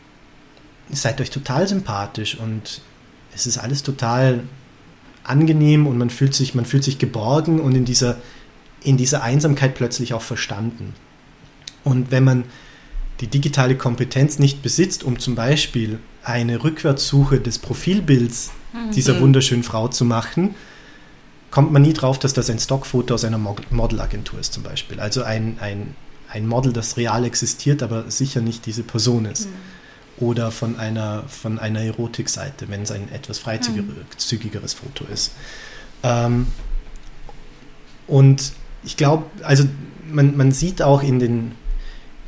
seid euch total sympathisch und es ist alles total angenehm und man fühlt sich, man fühlt sich geborgen und in dieser, in dieser Einsamkeit plötzlich auch verstanden. Und wenn man die digitale Kompetenz nicht besitzt, um zum Beispiel eine Rückwärtssuche des Profilbilds dieser wunderschönen Frau zu machen, kommt man nie drauf, dass das ein Stockfoto aus einer Mod- Modelagentur ist zum Beispiel. Also ein, ein, ein Model, das real existiert, aber sicher nicht diese Person ist. Oder von einer, von einer Erotikseite, wenn es ein etwas freizügigeres Foto ist. Ähm, und ich glaube, also man, man sieht auch in den,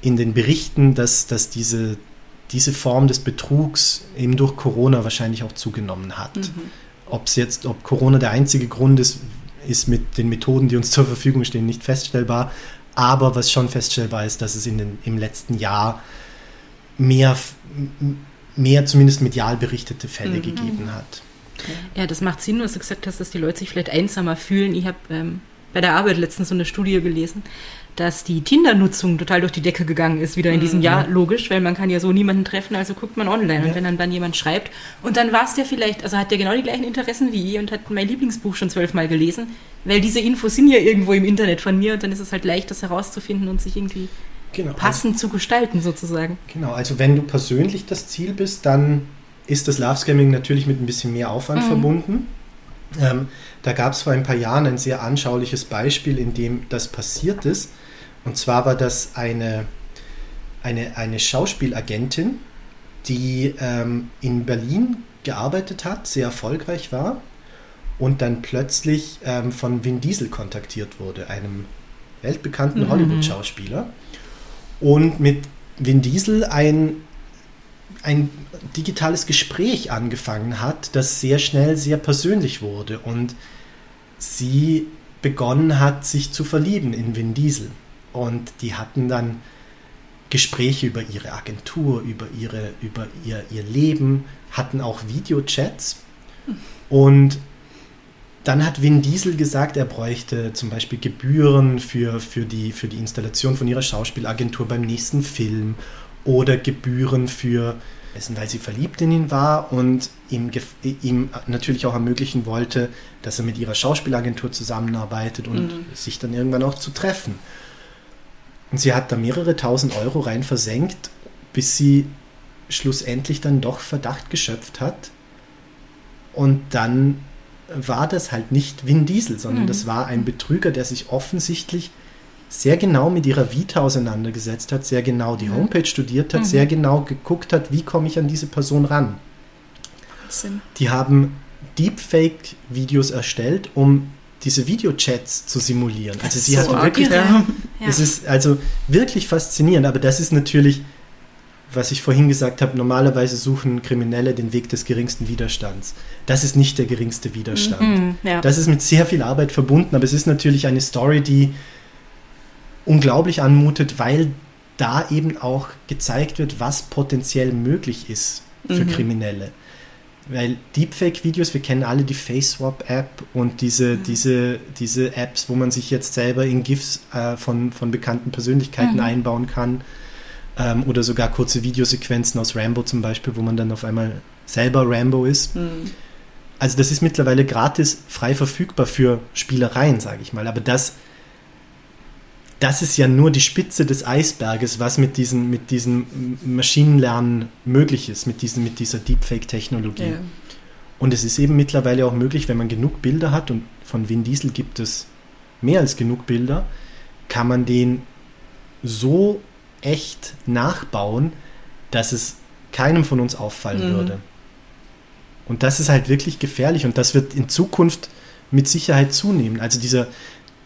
in den Berichten, dass, dass diese, diese Form des Betrugs eben durch Corona wahrscheinlich auch zugenommen hat. Ob es jetzt, ob Corona der einzige Grund ist, ist mit den Methoden, die uns zur Verfügung stehen, nicht feststellbar. Aber was schon feststellbar ist, dass es in den, im letzten Jahr mehr, mehr zumindest medial berichtete Fälle gegeben hat. Ja, das macht Sinn, was du gesagt hast, dass die Leute sich vielleicht einsamer fühlen. Ich habe ähm, bei der Arbeit letztens so eine Studie gelesen, dass die Tinder-Nutzung total durch die Decke gegangen ist, wieder in diesem Jahr. Logisch, weil man kann ja so niemanden treffen, also guckt man online. Und Ja. wenn dann, dann jemand schreibt, und dann war es der vielleicht, also hat der genau die gleichen Interessen wie ich und hat mein Lieblingsbuch schon zwölfmal gelesen, weil diese Infos sind ja irgendwo im Internet von mir und dann ist es halt leicht, das herauszufinden und sich irgendwie Genau. passend zu gestalten, sozusagen. Genau, also wenn du persönlich das Ziel bist, dann ist das Love Scamming natürlich mit ein bisschen mehr Aufwand verbunden. Ähm, da gab es vor ein paar Jahren ein sehr anschauliches Beispiel, in dem das passiert ist. Und zwar war das eine, eine, eine Schauspielagentin, die ähm, in Berlin gearbeitet hat, sehr erfolgreich war und dann plötzlich ähm, von Vin Diesel kontaktiert wurde, einem weltbekannten Hollywood-Schauspieler. Und mit Vin Diesel ein, ein digitales Gespräch angefangen hat, das sehr schnell sehr persönlich wurde und sie begonnen hat, sich zu verlieben in Vin Diesel. Und die hatten dann Gespräche über ihre Agentur, über, ihre, über ihr, ihr Leben, hatten auch Videochats. Und dann hat Vin Diesel gesagt, er bräuchte zum Beispiel Gebühren für, für, die, für die Installation von ihrer Schauspielagentur beim nächsten Film oder Gebühren für, weil sie verliebt in ihn war und ihm, ihm natürlich auch ermöglichen wollte, dass er mit ihrer Schauspielagentur zusammenarbeitet und sich dann irgendwann auch zu treffen. Und sie hat da mehrere tausend Euro rein versenkt, bis sie schlussendlich dann doch Verdacht geschöpft hat. Und dann war das halt nicht Vin Diesel, sondern das war ein Betrüger, der sich offensichtlich sehr genau mit ihrer Vita auseinandergesetzt hat, sehr genau die Homepage studiert hat, sehr genau geguckt hat, wie komme ich an diese Person ran. Wahnsinn. Die haben Deepfake-Videos erstellt, um diese Videochats zu simulieren. Also sie so hatten wirklich, ja. Es ist also wirklich faszinierend, aber das ist natürlich, was ich vorhin gesagt habe, normalerweise suchen Kriminelle den Weg des geringsten Widerstands. Das ist nicht der geringste Widerstand. Mhm, ja. Das ist mit sehr viel Arbeit verbunden, aber es ist natürlich eine Story, die unglaublich anmutet, weil da eben auch gezeigt wird, was potenziell möglich ist für Kriminelle. Weil Deepfake-Videos, wir kennen alle die FaceSwap-App und diese, diese, diese Apps, wo man sich jetzt selber in GIFs äh, von, von bekannten Persönlichkeiten einbauen kann. Ähm, oder sogar kurze Videosequenzen aus Rambo zum Beispiel, wo man dann auf einmal selber Rambo ist. Also das ist mittlerweile gratis frei verfügbar für Spielereien, sage ich mal. Aber das, das ist ja nur die Spitze des Eisberges, was mit diesen, mit diesen Maschinenlernen möglich ist, mit, diesen, mit dieser Deepfake-Technologie. Ja. Und es ist eben mittlerweile auch möglich, wenn man genug Bilder hat, und von Vin Diesel gibt es mehr als genug Bilder, kann man den so echt nachbauen, dass es keinem von uns auffallen Mhm. würde. Und das ist halt wirklich gefährlich und das wird in Zukunft mit Sicherheit zunehmen. Also dieser,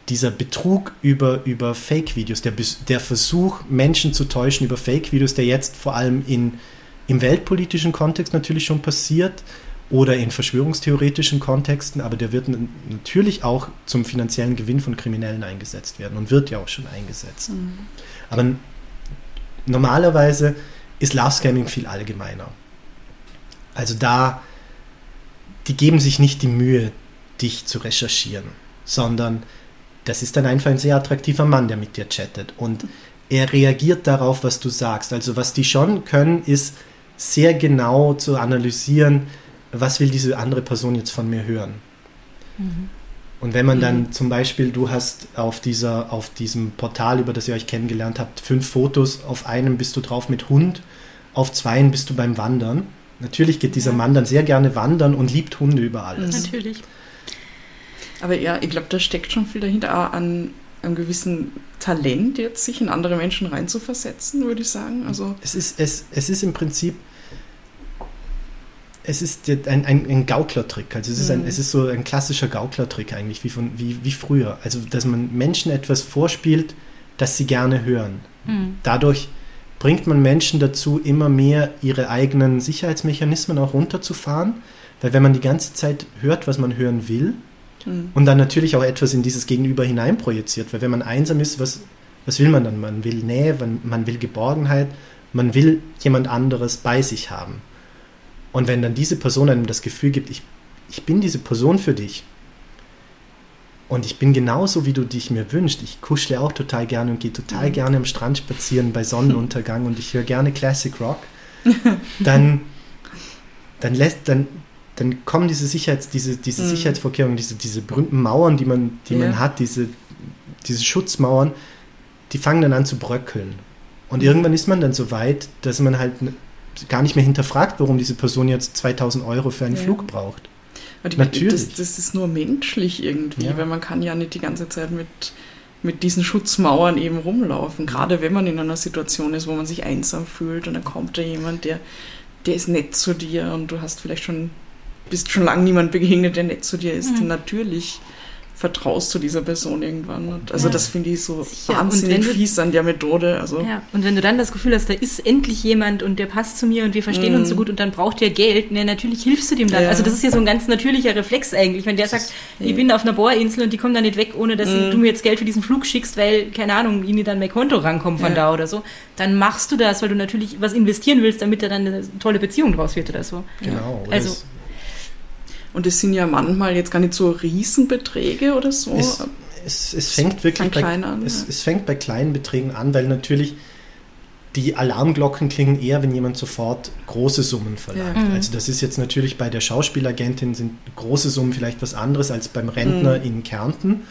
dieser Betrug über, über Fake-Videos, der, der Versuch, Menschen zu täuschen über Fake-Videos, der jetzt vor allem in, im weltpolitischen Kontext natürlich schon passiert oder in verschwörungstheoretischen Kontexten, aber der wird natürlich auch zum finanziellen Gewinn von Kriminellen eingesetzt werden und wird ja auch schon eingesetzt. Aber n- normalerweise ist Love Scamming viel allgemeiner. Also da, die geben sich nicht die Mühe, dich zu recherchieren, sondern das ist dann einfach ein sehr attraktiver Mann, der mit dir chattet und er reagiert darauf, was du sagst. Also was die schon können, ist sehr genau zu analysieren, was will diese andere Person jetzt von mir hören. Und wenn man dann zum Beispiel, du hast auf dieser, auf diesem Portal, über das ihr euch kennengelernt habt, fünf Fotos, auf einem bist du drauf mit Hund, auf zweien bist du beim Wandern. Natürlich geht dieser Ja. Mann dann sehr gerne wandern und liebt Hunde über alles. Natürlich. Aber ja, ich glaube, da steckt schon viel dahinter, auch an einem gewissen Talent, jetzt sich in andere Menschen reinzuversetzen, würde ich sagen. Also, Es ist, es, es ist im Prinzip, es ist ein, ein, ein Gauklertrick. Also es ist, ein, Mhm. es ist so ein klassischer Gauklertrick eigentlich, wie, von, wie, wie früher. Also dass man Menschen etwas vorspielt, das sie gerne hören. Hm. Dadurch bringt man Menschen dazu, immer mehr ihre eigenen Sicherheitsmechanismen auch runterzufahren. Weil wenn man die ganze Zeit hört, was man hören will, hm. und dann natürlich auch etwas in dieses Gegenüber hineinprojiziert. Weil wenn man einsam ist, was, was will man dann? Man will Nähe, man, man will Geborgenheit, man will jemand anderes bei sich haben. Und wenn dann diese Person einem das Gefühl gibt, ich, ich bin diese Person für dich und ich bin genauso, wie du dich mir wünschst, ich kuschle auch total gerne und gehe total Mhm. gerne am Strand spazieren bei Sonnenuntergang [laughs] und ich höre gerne Classic Rock, [laughs] dann, dann lässt, dann, dann kommen diese Sicherheits, diese, diese Mhm. Sicherheitsvorkehrungen, diese, diese berühmten Mauern, die man, die Ja. man hat, diese, diese Schutzmauern, die fangen dann an zu bröckeln. Und Mhm. irgendwann ist man dann so weit, dass man halt gar nicht mehr hinterfragt, warum diese Person jetzt 2000 Euro für einen Ja. Flug braucht. Und ich Natürlich. Das, das ist nur menschlich irgendwie, Ja. weil man kann ja nicht die ganze Zeit mit, mit diesen Schutzmauern eben rumlaufen. Gerade wenn man in einer Situation ist, wo man sich einsam fühlt und dann kommt da jemand, der, der ist nett zu dir und du hast vielleicht schon, bist schon lange niemand begegnet, der nett zu dir ist. Mhm. Natürlich vertraust du dieser Person irgendwann. Und also Ja. das finde ich so Sicher. Und wahnsinnig wenn du- fies an der Methode. Also Ja, und wenn du dann das Gefühl hast, da ist endlich jemand und der passt zu mir und wir verstehen Mhm. uns so gut und dann braucht der Geld, ne, natürlich hilfst du dem dann. Ja. Also das ist ja so ein ganz natürlicher Reflex eigentlich. Wenn der sagt, ich bin auf einer Bohrinsel und die kommen da nicht weg, ohne dass Mhm. du mir jetzt Geld für diesen Flug schickst, weil, keine Ahnung, ihnen dann mein Konto rankommt von Ja. da oder so, dann machst du das, weil du natürlich was investieren willst, damit da dann eine tolle Beziehung draus wird oder so. Genau. Oder Also- Und es sind ja manchmal jetzt gar nicht so Riesenbeträge oder so. Es, es, es fängt wirklich bei, an, es, ja. es fängt bei kleinen Beträgen an, weil natürlich die Alarmglocken klingen eher, wenn jemand sofort große Summen verlangt. Ja. Mhm. Also das ist jetzt natürlich bei der Schauspielagentin sind große Summen vielleicht was anderes als beim Rentner Mhm. in Kärnten.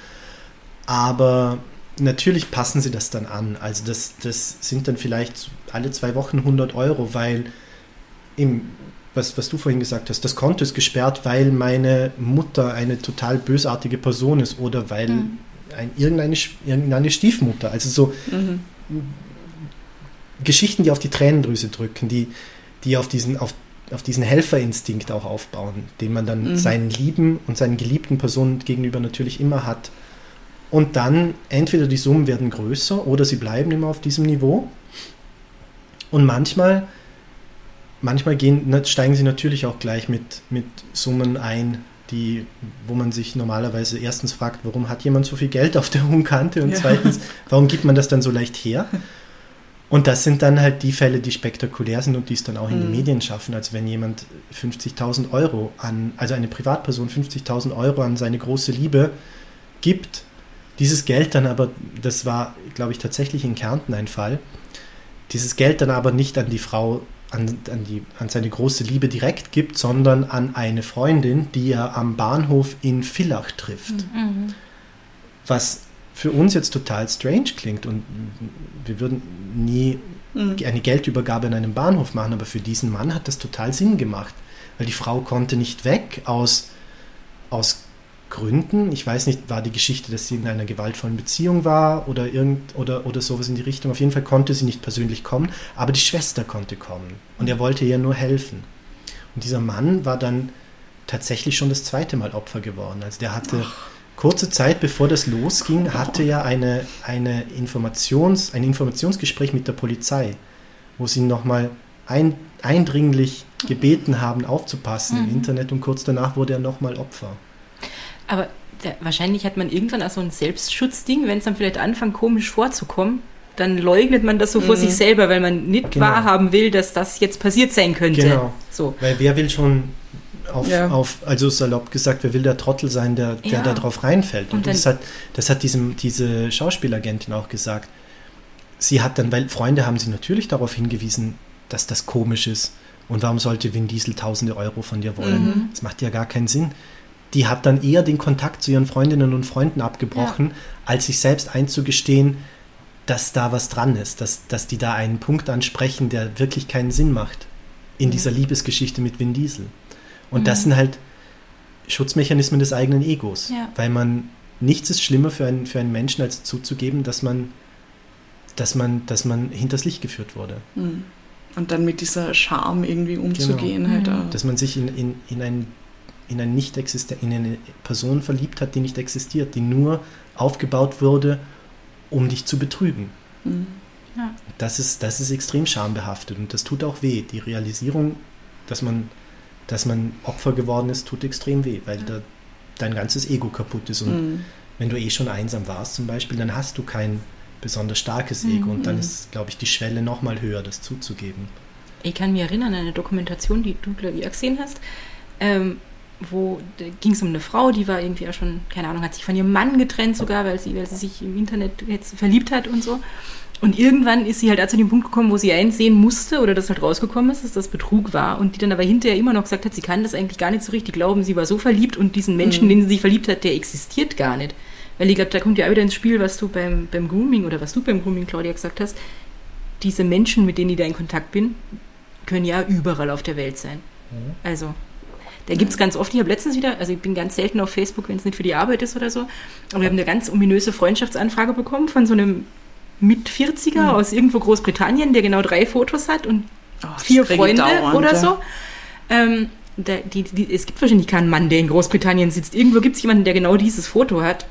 Aber natürlich passen sie das dann an. Also das, das sind dann vielleicht alle zwei Wochen 100 Euro, weil im, was, was du vorhin gesagt hast, das Konto ist gesperrt, weil meine Mutter eine total bösartige Person ist oder weil Mhm. ein, irgendeine, irgendeine Stiefmutter, also so Mhm. Geschichten, die auf die Tränendrüse drücken, die, die auf, diesen, auf, auf diesen Helferinstinkt auch aufbauen, den man dann Mhm. seinen Lieben und seinen geliebten Personen gegenüber natürlich immer hat. Und dann entweder die Summen werden größer oder sie bleiben immer auf diesem Niveau. Und manchmal, manchmal gehen, steigen sie natürlich auch gleich mit, mit Summen ein, die, wo man sich normalerweise erstens fragt, warum hat jemand so viel Geld auf der hohen Kante und Ja. zweitens, warum gibt man das dann so leicht her? Und das sind dann halt die Fälle, die spektakulär sind und die es dann auch in die Mhm. Medien schaffen. Also wenn jemand 50.000 Euro an, also eine Privatperson 50.000 Euro an seine große Liebe gibt, dieses Geld dann aber, das war, glaube ich, tatsächlich in Kärnten ein Fall, dieses Geld dann aber nicht an die Frau, an, an, die, an seine große Liebe direkt gibt, sondern an eine Freundin, die er am Bahnhof in Villach trifft. Mhm. Was für uns jetzt total strange klingt und wir würden nie Mhm. eine Geldübergabe an einem Bahnhof machen, aber für diesen Mann hat das total Sinn gemacht, weil die Frau konnte nicht weg aus, aus Gründen. Ich weiß nicht, war die Geschichte, dass sie in einer gewaltvollen Beziehung war oder, irgend, oder, oder sowas in die Richtung. Auf jeden Fall konnte sie nicht persönlich kommen, aber die Schwester konnte kommen und er wollte ihr nur helfen. Und dieser Mann war dann tatsächlich schon das zweite Mal Opfer geworden. Also der hatte kurze Zeit bevor das losging, hatte er eine, eine Informations, ein Informationsgespräch mit der Polizei, wo sie ihn nochmal ein, eindringlich gebeten haben, aufzupassen im Mhm. Internet und kurz danach wurde er nochmal Opfer. Aber der, wahrscheinlich hat man irgendwann auch so ein Selbstschutzding, wenn es dann vielleicht anfängt, komisch vorzukommen, dann leugnet man das so vor Mhm. sich selber, weil man nicht Genau. wahrhaben will, dass das jetzt passiert sein könnte. Genau. So. Weil wer will schon auf, Ja. auf also salopp gesagt, wer will der Trottel sein, der, der Ja. da drauf reinfällt? Und, Und das hat, das hat diesem, diese Schauspielagentin auch gesagt. Sie hat dann, weil Freunde haben sie natürlich darauf hingewiesen, dass das komisch ist. Und warum sollte Vin Diesel tausende Euro von dir wollen? Mhm. Das macht ja gar keinen Sinn. Die hat dann eher den Kontakt zu ihren Freundinnen und Freunden abgebrochen, als sich selbst einzugestehen, dass da was dran ist, dass, dass die da einen Punkt ansprechen, der wirklich keinen Sinn macht in dieser Liebesgeschichte mit Vin Diesel. Und das sind halt Schutzmechanismen des eigenen Egos, Ja. weil man nichts ist schlimmer für einen, für einen Menschen, als zuzugeben, dass man, dass man, dass man hinters Licht geführt wurde. Mhm. Und dann mit dieser Scham irgendwie umzugehen, Genau. halt. Mhm. auch. Dass man sich in, in, in, ein, in, ein nicht in eine Person verliebt hat, die nicht existiert, die nur aufgebaut wurde, um dich zu betrügen. Mhm. Das ist, das ist extrem schambehaftet und das tut auch weh. Die Realisierung, dass man, dass man Opfer geworden ist, tut extrem weh, weil da dein ganzes Ego kaputt ist. Und Mhm. wenn du eh schon einsam warst zum Beispiel, dann hast du kein besonders starkes Mhm, Ego und dann ist, glaube ich, die Schwelle nochmal höher, das zuzugeben. Ich kann mich erinnern an eine Dokumentation, die du, glaube ich, auch gesehen hast, ähm, wo ging es um eine Frau, die war irgendwie auch schon, keine Ahnung, hat sich von ihrem Mann getrennt sogar, weil sie, weil sie sich im Internet jetzt verliebt hat und so. Und irgendwann ist sie halt auch zu dem Punkt gekommen, wo sie einsehen musste oder das halt rausgekommen ist, dass das Betrug war und die dann aber hinterher immer noch gesagt hat, sie kann das eigentlich gar nicht so richtig glauben, sie war so verliebt und diesen Menschen, Mhm. den sie sich verliebt hat, der existiert gar nicht. Weil ich glaube, da kommt ja auch wieder ins Spiel, was du beim, beim Grooming oder was du beim Grooming, Claudia, gesagt hast. Diese Menschen, mit denen ich da in Kontakt bin, können ja überall auf der Welt sein. Also, da gibt es ganz oft, ich habe letztens wieder, also ich bin ganz selten auf Facebook, wenn es nicht für die Arbeit ist oder so, aber wir haben eine ganz ominöse Freundschaftsanfrage bekommen von so einem Mit-40er aus irgendwo Großbritannien, der genau drei Fotos hat und Oh, vier Freunde dauernd, oder so. Ähm, da, die, die, es gibt wahrscheinlich keinen Mann, der in Großbritannien sitzt. Irgendwo gibt es jemanden, der genau dieses Foto hat.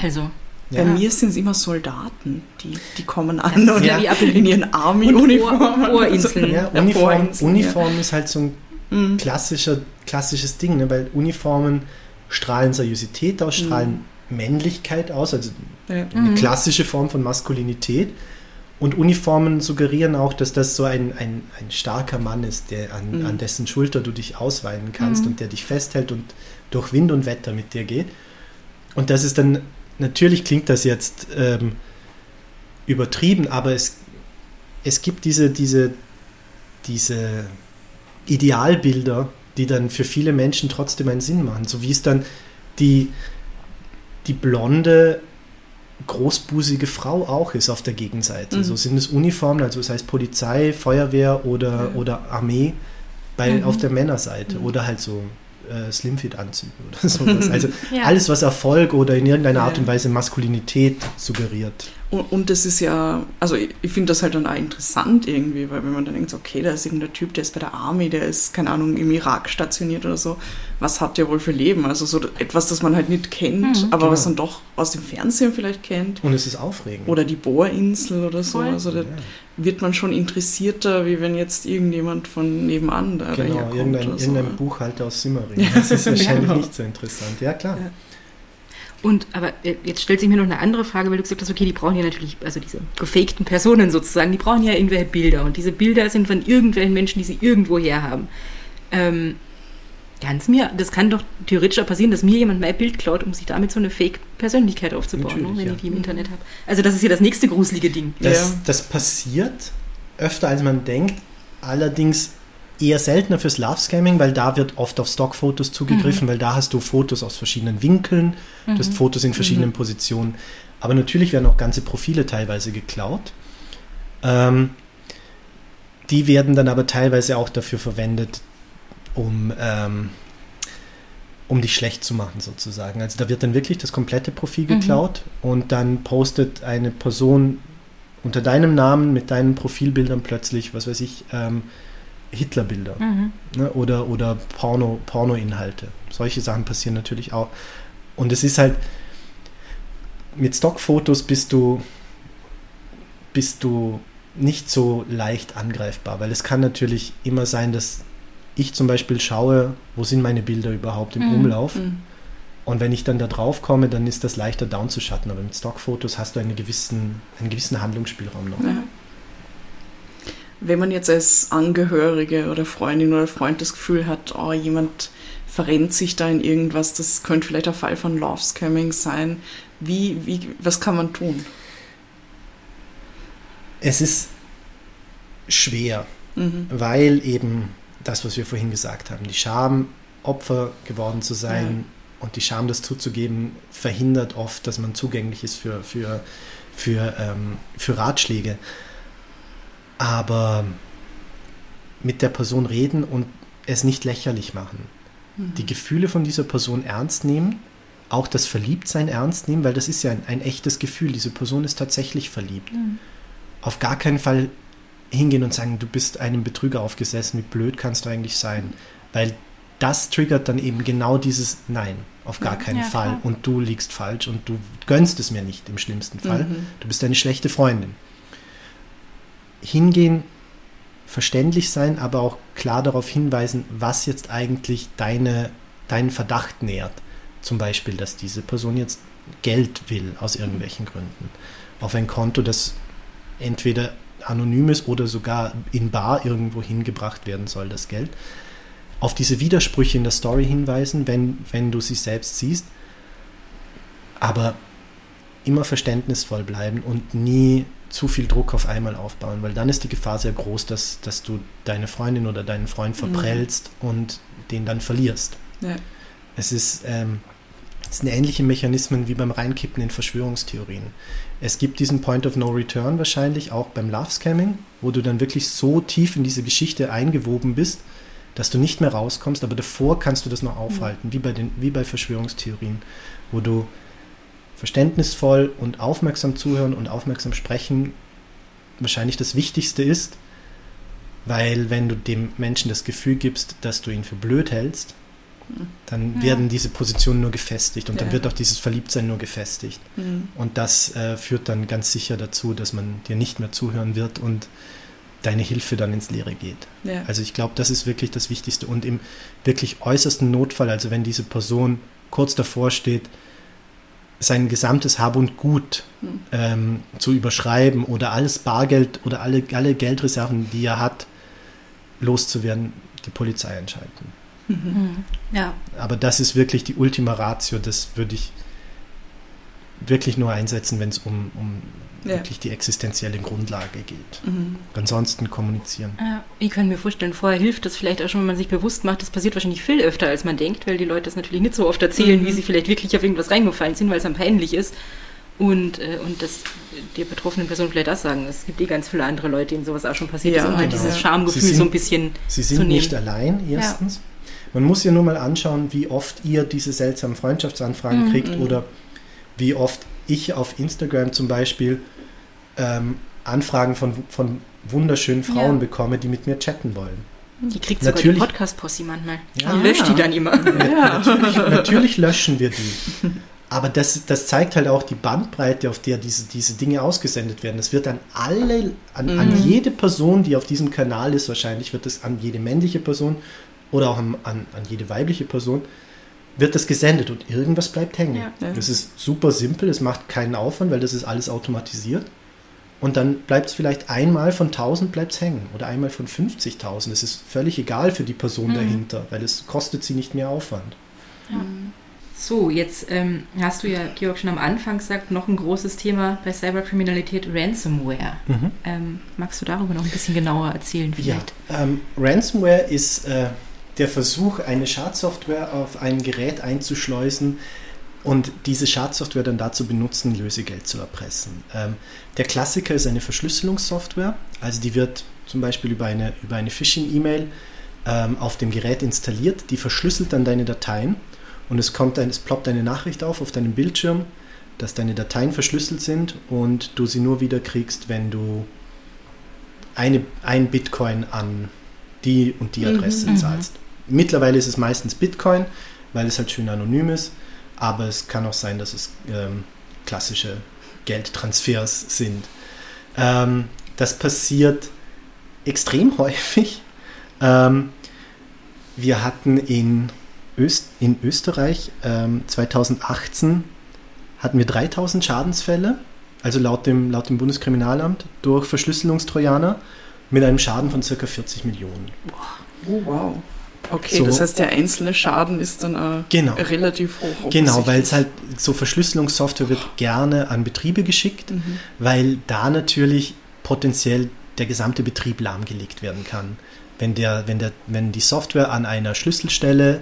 Also, Bei Ja. mir sind es immer Soldaten, die, die kommen an Das und ja in ihren Army-Uniformen. Ohrinseln. Ja, [laughs] Ja, Uniform, Ohrinseln, Uniform ist halt so ein Mhm. klassischer, klassisches Ding, ne? weil Uniformen strahlen Seriosität aus, strahlen Männlichkeit aus, also Ja. eine Mhm. klassische Form von Maskulinität. Und Uniformen suggerieren auch, dass das so ein, ein, ein starker Mann ist, der an, Mhm. an dessen Schulter du dich ausweinen kannst Mhm. und der dich festhält und durch Wind und Wetter mit dir geht. Und das ist dann, natürlich klingt das jetzt ähm, übertrieben, aber es, es gibt diese, diese, diese Idealbilder, die dann für viele Menschen trotzdem einen Sinn machen. So wie es dann die, die blonde, großbusige Frau auch ist auf der Gegenseite. Mhm. So sind es Uniformen, also das heißt Polizei, Feuerwehr oder, Ja. oder Armee bei, Mhm. auf der Männerseite Mhm. oder halt so äh, Slimfit-Anzüge oder [laughs] sowas. [laughs] Also Ja. alles, was Erfolg oder in irgendeiner Art und Weise Maskulinität suggeriert. Und, und das ist ja, also ich, ich finde das halt dann auch interessant irgendwie, weil wenn man dann denkt, okay, da ist irgendein Typ, der ist bei der Army, der ist, keine Ahnung, im Irak stationiert oder so, was hat der wohl für Leben? Also so etwas, das man halt nicht kennt, Mhm. aber was Genau. man doch aus dem Fernsehen vielleicht kennt. Und es ist aufregend. Oder die Bohrinsel oder so. Voll. Also da ja. wird man schon interessierter, wie wenn jetzt irgendjemand von nebenan da Genau, irgendein, oder so. irgendein Buchhalter aus Simmering. Das ist [laughs] wahrscheinlich Genau. nicht so interessant. Ja, klar. Ja. Und aber äh, jetzt stellt sich mir noch eine andere Frage, weil du gesagt hast, okay, die brauchen ja natürlich, also diese gefakten Personen sozusagen, die brauchen ja irgendwelche Bilder und diese Bilder sind von irgendwelchen Menschen, die sie irgendwo her haben. Ähm, kann's mir, das kann doch theoretisch auch passieren, dass mir jemand mein Bild klaut, um sich damit so eine Fake-Persönlichkeit aufzubauen, ne, wenn ja. ich die im Internet habe. Also das ist ja das nächste gruselige Ding. Das, Ja. das passiert öfter, als man denkt. Allerdings eher seltener fürs Love-Scamming, weil da wird oft auf Stockfotos zugegriffen, weil da hast du Fotos aus verschiedenen Winkeln, du hast Fotos in verschiedenen Positionen. Aber natürlich werden auch ganze Profile teilweise geklaut. Ähm, die werden dann aber teilweise auch dafür verwendet, um, ähm, um dich schlecht zu machen sozusagen. Also da wird dann wirklich das komplette Profil Mhm. geklaut und dann postet eine Person unter deinem Namen mit deinen Profilbildern plötzlich, was weiß ich, ähm, Hitlerbilder Mhm. ne? oder, oder Porno, Pornoinhalte. Solche Sachen passieren natürlich auch. Und es ist halt, mit Stockfotos bist du, bist du nicht so leicht angreifbar, weil es kann natürlich immer sein, dass ich zum Beispiel schaue, wo sind meine Bilder überhaupt im Mhm. Umlauf. Mhm. Und wenn ich dann da drauf komme, dann ist das leichter down zu schatten. Aber mit Stockfotos hast du einen gewissen, einen gewissen Handlungsspielraum noch. Ja. Wenn man jetzt als Angehörige oder Freundin oder Freund das Gefühl hat, oh, jemand verrennt sich da in irgendwas, das könnte vielleicht ein Fall von Love Scamming sein, wie, wie, was kann man tun? Es ist schwer, Mhm. weil eben das, was wir vorhin gesagt haben, die Scham Opfer geworden zu sein und die Scham, das zuzugeben, verhindert oft, dass man zugänglich ist für, für, für, ähm, für Ratschläge. Aber mit der Person reden und es nicht lächerlich machen. Die Gefühle von dieser Person ernst nehmen, auch das Verliebtsein ernst nehmen, weil das ist ja ein, ein echtes Gefühl. Diese Person ist tatsächlich verliebt. Auf gar keinen Fall hingehen und sagen, du bist einem Betrüger aufgesessen, wie blöd kannst du eigentlich sein? Weil das triggert dann eben genau dieses Nein, auf gar keinen Ja, Fall. klar. Und du liegst falsch und du gönnst es mir nicht im schlimmsten Fall. Mhm. Du bist eine schlechte Freundin. Hingehen, verständlich sein, aber auch klar darauf hinweisen, was jetzt eigentlich deine, deinen Verdacht nährt. Zum Beispiel, dass diese Person jetzt Geld will aus irgendwelchen Gründen. Auf ein Konto, das entweder anonym ist oder sogar in Bar irgendwo hingebracht werden soll, das Geld. Auf diese Widersprüche in der Story hinweisen, wenn, wenn du sie selbst siehst. Aber immer verständnisvoll bleiben und nie zu viel Druck auf einmal aufbauen, weil dann ist die Gefahr sehr groß, dass, dass du deine Freundin oder deinen Freund verprellst und den dann verlierst. Ja. Es ist, ähm, es sind ähnliche Mechanismen wie beim Reinkippen in Verschwörungstheorien. Es gibt diesen Point of No Return wahrscheinlich auch beim Love Scamming, wo du dann wirklich so tief in diese Geschichte eingewoben bist, dass du nicht mehr rauskommst, aber davor kannst du das noch aufhalten, wie, bei den, wie bei Verschwörungstheorien, wo du verständnisvoll und aufmerksam zuhören und aufmerksam sprechen wahrscheinlich das Wichtigste ist, weil wenn du dem Menschen das Gefühl gibst, dass du ihn für blöd hältst, dann Ja. werden diese Positionen nur gefestigt und dann Ja. wird auch dieses Verliebtsein nur gefestigt. Mhm. Und das äh, führt dann ganz sicher dazu, dass man dir nicht mehr zuhören wird und deine Hilfe dann ins Leere geht. Ja. Also ich glaube, das ist wirklich das Wichtigste. Und im wirklich äußersten Notfall, also wenn diese Person kurz davor steht, sein gesamtes Hab und Gut Mhm. ähm, zu überschreiben oder alles Bargeld oder alle, alle Geldreserven, die er hat, loszuwerden, die Polizei einschalten. Mhm. Ja, Aber das ist wirklich die Ultima Ratio. Das würde ich wirklich nur einsetzen, wenn es um, um Ja. wirklich die existenzielle Grundlage geht. Mhm. Ansonsten kommunizieren. Ja, ich kann mir vorstellen, vorher hilft das vielleicht auch schon, wenn man sich bewusst macht, das passiert wahrscheinlich viel öfter, als man denkt, weil die Leute das natürlich nicht so oft erzählen, Mhm. wie sie vielleicht wirklich auf irgendwas reingefallen sind, weil es dann peinlich ist. Und, äh, und das der betroffenen Person vielleicht auch sagen. Es gibt eh ganz viele andere Leute, denen sowas auch schon passiert Ja, ist, um halt genau. dieses Sie Schamgefühl sind- so ein bisschen Sie zu sind nehmen. nicht allein, erstens. Man muss ja nur mal anschauen, wie oft ihr diese seltsamen Freundschaftsanfragen Mhm. kriegt oder wie oft ich auf Instagram zum Beispiel ähm, Anfragen von, von wunderschönen Frauen Ja. bekomme, die mit mir chatten wollen. Die kriegt sogar Natürlich- die Podcast-Possi manchmal. Ja. Die löscht die dann immer. Ja. Natürlich, [laughs] natürlich löschen wir die. Aber das, das zeigt halt auch die Bandbreite, auf der diese, diese Dinge ausgesendet werden. Das wird an alle, an, an jede Person, die auf diesem Kanal ist, wahrscheinlich wird es an jede männliche Person oder auch an, an, an jede weibliche Person, wird das gesendet und irgendwas bleibt hängen. Ja. Ja. Das ist super simpel, es macht keinen Aufwand, weil das ist alles automatisiert. Und dann bleibt es vielleicht einmal von 1000 bleibt hängen oder einmal von 50.000. Es ist völlig egal für die Person Mhm. dahinter, weil es kostet sie nicht mehr Aufwand. So, jetzt ähm, hast du ja, Georg, schon am Anfang gesagt, noch ein großes Thema bei Cyberkriminalität, Ransomware. Mhm. Ähm, magst du darüber noch ein bisschen genauer erzählen Ja, vielleicht? ähm, Ransomware ist äh, der Versuch, eine Schadsoftware auf ein Gerät einzuschleusen und diese Schadsoftware dann dazu benutzen, Lösegeld zu erpressen. Ähm, der Klassiker ist eine Verschlüsselungssoftware, also die wird zum Beispiel über eine, über eine Phishing-E-Mail ähm, auf dem Gerät installiert, die verschlüsselt dann deine Dateien und es kommt ein, es ploppt eine Nachricht auf auf deinem Bildschirm, dass deine Dateien verschlüsselt sind und du sie nur wieder kriegst, wenn du eine, ein Bitcoin an die und die Adresse Mhm. zahlst. Mittlerweile ist es meistens Bitcoin, weil es halt schön anonym ist, aber es kann auch sein, dass es ähm, klassische Geldtransfers sind. Ähm, das passiert extrem [laughs] häufig. Ähm, wir hatten in, Öst, in Österreich ähm, 2018 hatten wir 3000 Schadensfälle, also laut dem, laut dem Bundeskriminalamt, durch Verschlüsselungstrojaner mit einem Schaden von ca. 40 Millionen. Oh, wow. Okay, So. das heißt, der einzelne Schaden ist dann Genau. relativ hoch. Genau, weil es halt so Verschlüsselungssoftware wird gerne an Betriebe geschickt, Mhm. weil da natürlich potenziell der gesamte Betrieb lahmgelegt werden kann. Wenn, der, wenn, der, wenn die Software an einer Schlüsselstelle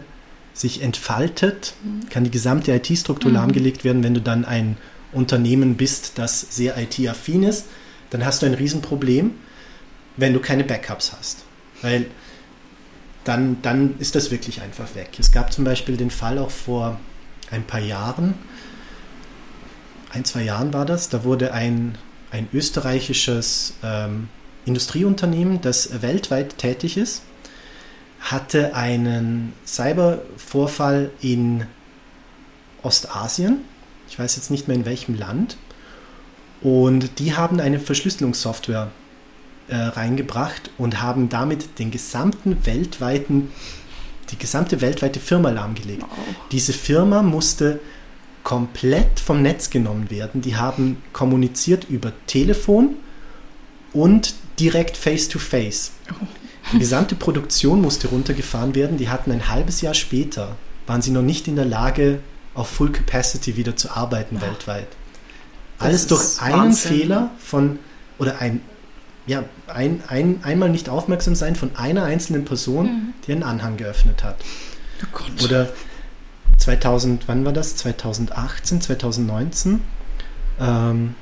sich entfaltet, kann die gesamte IT-Struktur lahmgelegt werden, wenn du dann ein Unternehmen bist, das sehr IT-affin ist, dann hast du ein Riesenproblem, wenn du keine Backups hast. Weil dann, dann ist das wirklich einfach weg. Es gab zum Beispiel den Fall auch vor ein paar Jahren, ein, zwei Jahren war das, da wurde ein, ein österreichisches ähm, Industrieunternehmen, das weltweit tätig ist, hatte einen Cybervorfall in Ostasien. Ich weiß jetzt nicht mehr in welchem Land. Und die haben eine Verschlüsselungssoftware äh, reingebracht und haben damit den gesamten weltweiten, die gesamte weltweite Firma lahmgelegt. Wow. Diese Firma musste komplett vom Netz genommen werden. Die haben kommuniziert über Telefon und direkt face-to-face. Die gesamte Produktion musste runtergefahren werden. Die hatten ein halbes Jahr später, waren sie noch nicht in der Lage, auf Full Capacity wieder zu arbeiten weltweit. Das Alles durch einen Wahnsinn. Fehler von, oder ein, ja, ein, ein, einmal nicht aufmerksam sein von einer einzelnen Person, die einen Anhang geöffnet hat. Oh Gott. Oder 2000, wann war das? 2018, 2019? Ähm,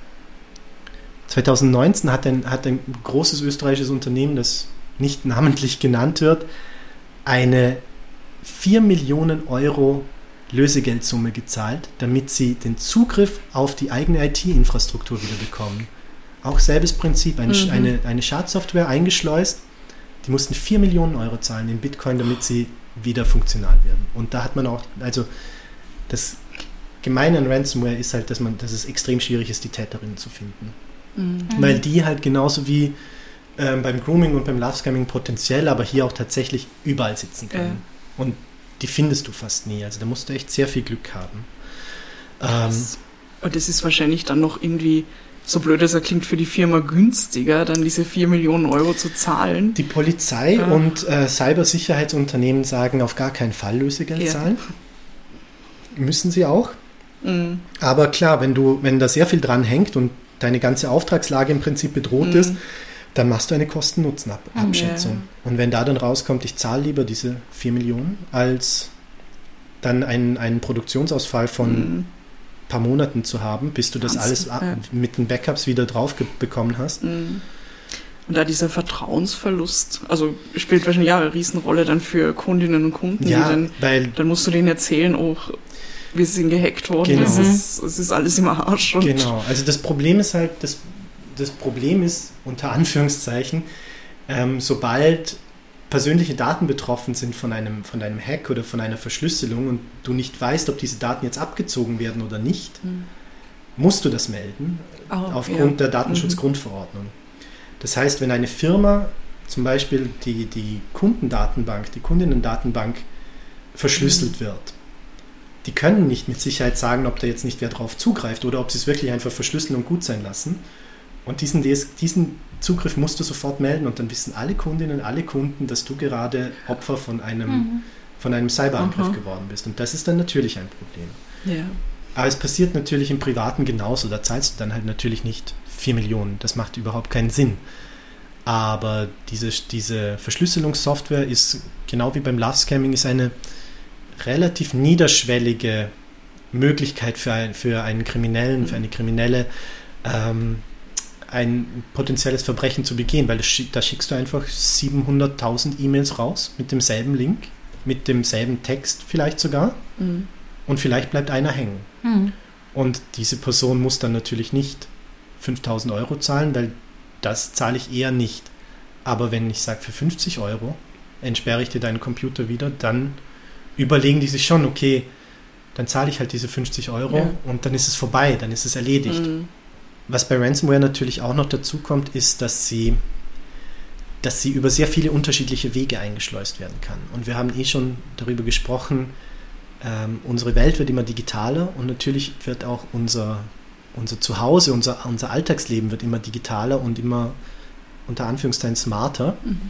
2019 hat ein, hat ein großes österreichisches Unternehmen, das nicht namentlich [laughs] genannt wird, eine 4 Millionen Euro Lösegeldsumme gezahlt, damit sie den Zugriff auf die eigene IT-Infrastruktur wieder bekommen. Auch selbes Prinzip, eine, Mhm. eine, eine Schadsoftware eingeschleust, die mussten 4 Millionen Euro zahlen in Bitcoin, damit sie wieder funktional werden. Und da hat man auch, also das Gemeine an Ransomware ist halt, dass man, dass es extrem schwierig ist, die Täterinnen zu finden. Mhm. Weil die halt genauso wie ähm, beim Grooming und beim Love Scamming potenziell, aber hier auch tatsächlich überall sitzen können. Und die findest du fast nie. Also da musst du echt sehr viel Glück haben. Ähm, Und das ist wahrscheinlich dann noch irgendwie, so blöd es er klingt, für die Firma günstiger, dann diese 4 Millionen Euro zu zahlen. die Polizei Ja. und äh, Cybersicherheitsunternehmen sagen auf gar keinen Fall Lösegeld Ja. zahlen. Müssen sie auch. Mhm. Aber klar, wenn du, wenn da sehr viel dran hängt und deine ganze Auftragslage im Prinzip bedroht ist, Mhm. dann machst du eine Kosten-Nutzen-Abschätzung. Ja. Und wenn da dann rauskommt, ich zahle lieber diese 4 Millionen, als dann einen, einen Produktionsausfall von Mhm. Paar Monaten zu haben, bis du das Wahnsinn, alles ja. mit den Backups wieder drauf bekommen hast. Mhm. Und da dieser Vertrauensverlust, also spielt wahrscheinlich ja eine Riesenrolle dann für Kundinnen und Kunden, Ja, dann, weil dann musst du denen erzählen, oh, wir sind gehackt worden, Genau. es, ist, es ist alles im Arsch. Genau, also das Problem ist halt, das, das Problem ist unter Anführungszeichen, ähm, sobald persönliche Daten betroffen sind von einem, von einem Hack oder von einer Verschlüsselung und du nicht weißt, ob diese Daten jetzt abgezogen werden oder nicht, Mhm. musst du das melden Oh, aufgrund ja. der Datenschutzgrundverordnung. Das heißt, wenn eine Firma zum Beispiel die, die Kundendatenbank, die Kundinnendatenbank verschlüsselt wird, die können nicht mit Sicherheit sagen, ob da jetzt nicht wer drauf zugreift oder ob sie es wirklich einfach verschlüsseln und gut sein lassen. Und diesen, diesen Zugriff musst du sofort melden und dann wissen alle Kundinnen, alle Kunden, dass du gerade Opfer von einem, von einem Cyberangriff Aha. geworden bist. Und das ist dann natürlich ein Problem. Ja. Aber es passiert natürlich im Privaten genauso. Da zahlst du dann halt natürlich nicht 4 Millionen. Das macht überhaupt keinen Sinn. Aber diese, diese Verschlüsselungssoftware ist, genau wie beim Love Scamming, ist eine relativ niederschwellige Möglichkeit für, ein, für einen Kriminellen, für eine Kriminelle, ähm, ein potenzielles Verbrechen zu begehen, weil da schickst du einfach 700.000 E-Mails raus mit demselben Link, mit demselben Text vielleicht sogar Mhm. und vielleicht bleibt einer hängen. Hm. Und diese Person muss dann natürlich nicht 5000 Euro zahlen, weil das zahle ich eher nicht. Aber wenn ich sage, für 50 Euro entsperre ich dir deinen Computer wieder, dann überlegen die sich schon, okay, dann zahle ich halt diese 50 Euro Ja. und dann ist es vorbei, dann ist es erledigt. Mhm. Was bei Ransomware natürlich auch noch dazu kommt, ist, dass sie, dass sie über sehr viele unterschiedliche Wege eingeschleust werden kann. Und wir haben eh schon darüber gesprochen, ähm, unsere Welt wird immer digitaler und natürlich wird auch unser, unser Zuhause, unser, unser Alltagsleben wird immer digitaler und immer unter Anführungszeichen smarter. Mhm.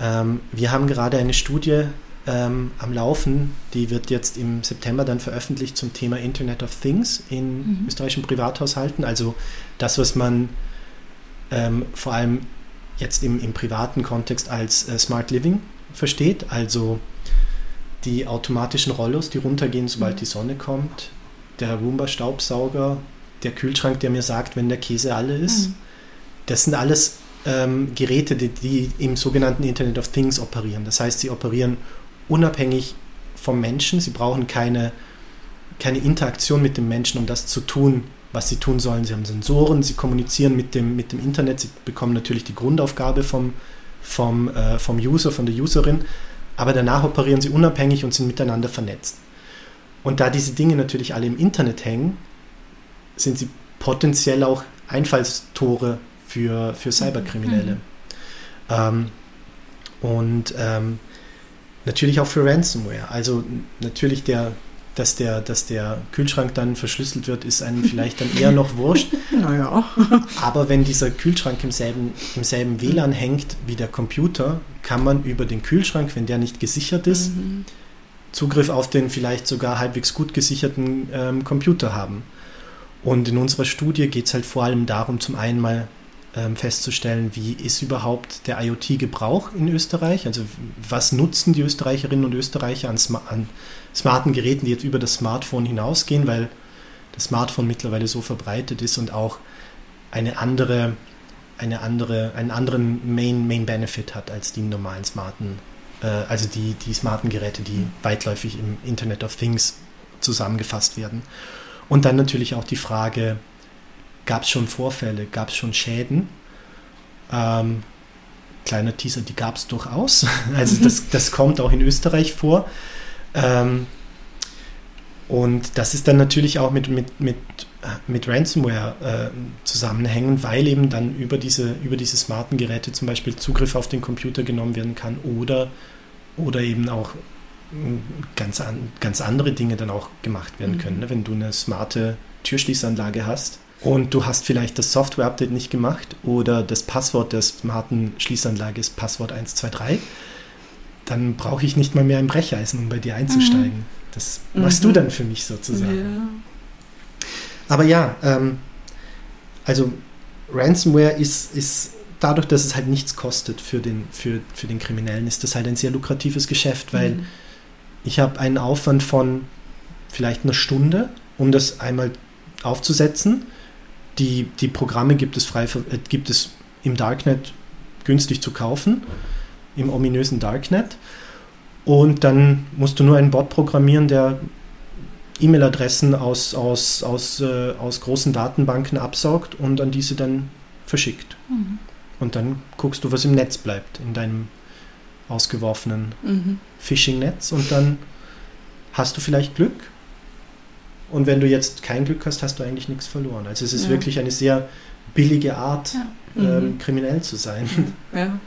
Ähm, wir haben gerade eine Studie ähm, am Laufen, die wird jetzt im September dann veröffentlicht zum Thema Internet of Things in Mhm. österreichischen Privathaushalten. Also das, was man ähm, vor allem jetzt im, im privaten Kontext als äh, Smart Living versteht. Also die automatischen Rollos, die runtergehen, sobald Mhm. die Sonne kommt, der Roomba-Staubsauger, der Kühlschrank, der mir sagt, wenn der Käse alle ist. Mhm. Das sind alles ähm, Geräte, die, die im sogenannten Internet of Things operieren. Das heißt, sie operieren unabhängig vom Menschen. Sie brauchen keine, keine Interaktion mit dem Menschen, um das zu tun, was sie tun sollen. Sie haben Sensoren, sie kommunizieren mit dem, mit dem Internet, sie bekommen natürlich die Grundaufgabe vom, vom, äh, vom User, von der Userin, aber danach operieren sie unabhängig und sind miteinander vernetzt. Und da diese Dinge natürlich alle im Internet hängen, sind sie potenziell auch Einfallstore für, für Cyberkriminelle. Ähm, und ähm, natürlich auch für Ransomware. Also natürlich der, dass der, dass der Kühlschrank dann verschlüsselt wird, ist einem vielleicht dann eher noch wurscht. [laughs] Naja. Aber wenn dieser Kühlschrank im selben, im selben WLAN hängt wie der Computer, kann man über den Kühlschrank, wenn der nicht gesichert ist, Mhm. Zugriff auf den vielleicht sogar halbwegs gut gesicherten ähm, Computer haben. Und in unserer Studie geht es halt vor allem darum, zum einen mal ähm, festzustellen, wie ist überhaupt der IoT-Gebrauch in Österreich? Also was nutzen die Österreicherinnen und Österreicher an, sma an smarten Geräten, die jetzt über das Smartphone hinausgehen, weil das Smartphone mittlerweile so verbreitet ist und auch eine andere, eine andere, einen anderen Main, Main Benefit hat als die normalen smarten, äh, also die, die smarten Geräte, die weitläufig im Internet of Things zusammengefasst werden. Und dann natürlich auch die Frage, gab es schon Vorfälle, gab es schon Schäden? Ähm, kleiner Teaser, die gab es durchaus. [laughs] Also das, das kommt auch in Österreich vor. Ähm, und das ist dann natürlich auch mit, mit, mit, mit Ransomware äh, zusammenhängen, weil eben dann über diese, über diese smarten Geräte zum Beispiel Zugriff auf den Computer genommen werden kann oder, oder eben auch mh, ganz, an, ganz andere Dinge dann auch gemacht werden Mhm. können. Ne? Wenn du eine smarte Türschließanlage hast und du hast vielleicht das Software-Update nicht gemacht oder das Passwort der smarten Schließanlage ist Passwort 123, dann brauche ich nicht mal mehr ein Brecheisen, um bei dir einzusteigen. Das machst Mhm. du dann für mich sozusagen. Ja. Aber ja, ähm, also Ransomware ist, ist dadurch, dass es halt nichts kostet für den, für, für den Kriminellen, ist das halt ein sehr lukratives Geschäft, weil Mhm. ich habe einen Aufwand von vielleicht einer Stunde, um das einmal aufzusetzen. Die, die Programme gibt es, frei, äh, gibt es im Darknet günstig zu kaufen, im ominösen Darknet. Und dann musst du nur einen Bot programmieren, der E-Mail-Adressen aus, aus, aus, äh, aus großen Datenbanken absaugt und an diese dann verschickt. Mhm. Und dann guckst du, was im Netz bleibt, in deinem ausgeworfenen Mhm. Phishing-Netz und dann hast du vielleicht Glück. Und wenn du jetzt kein Glück hast, hast du eigentlich nichts verloren. Also es ist Ja. wirklich eine sehr billige Art, Ja. ähm, Mhm. kriminell zu sein. [laughs] Ja.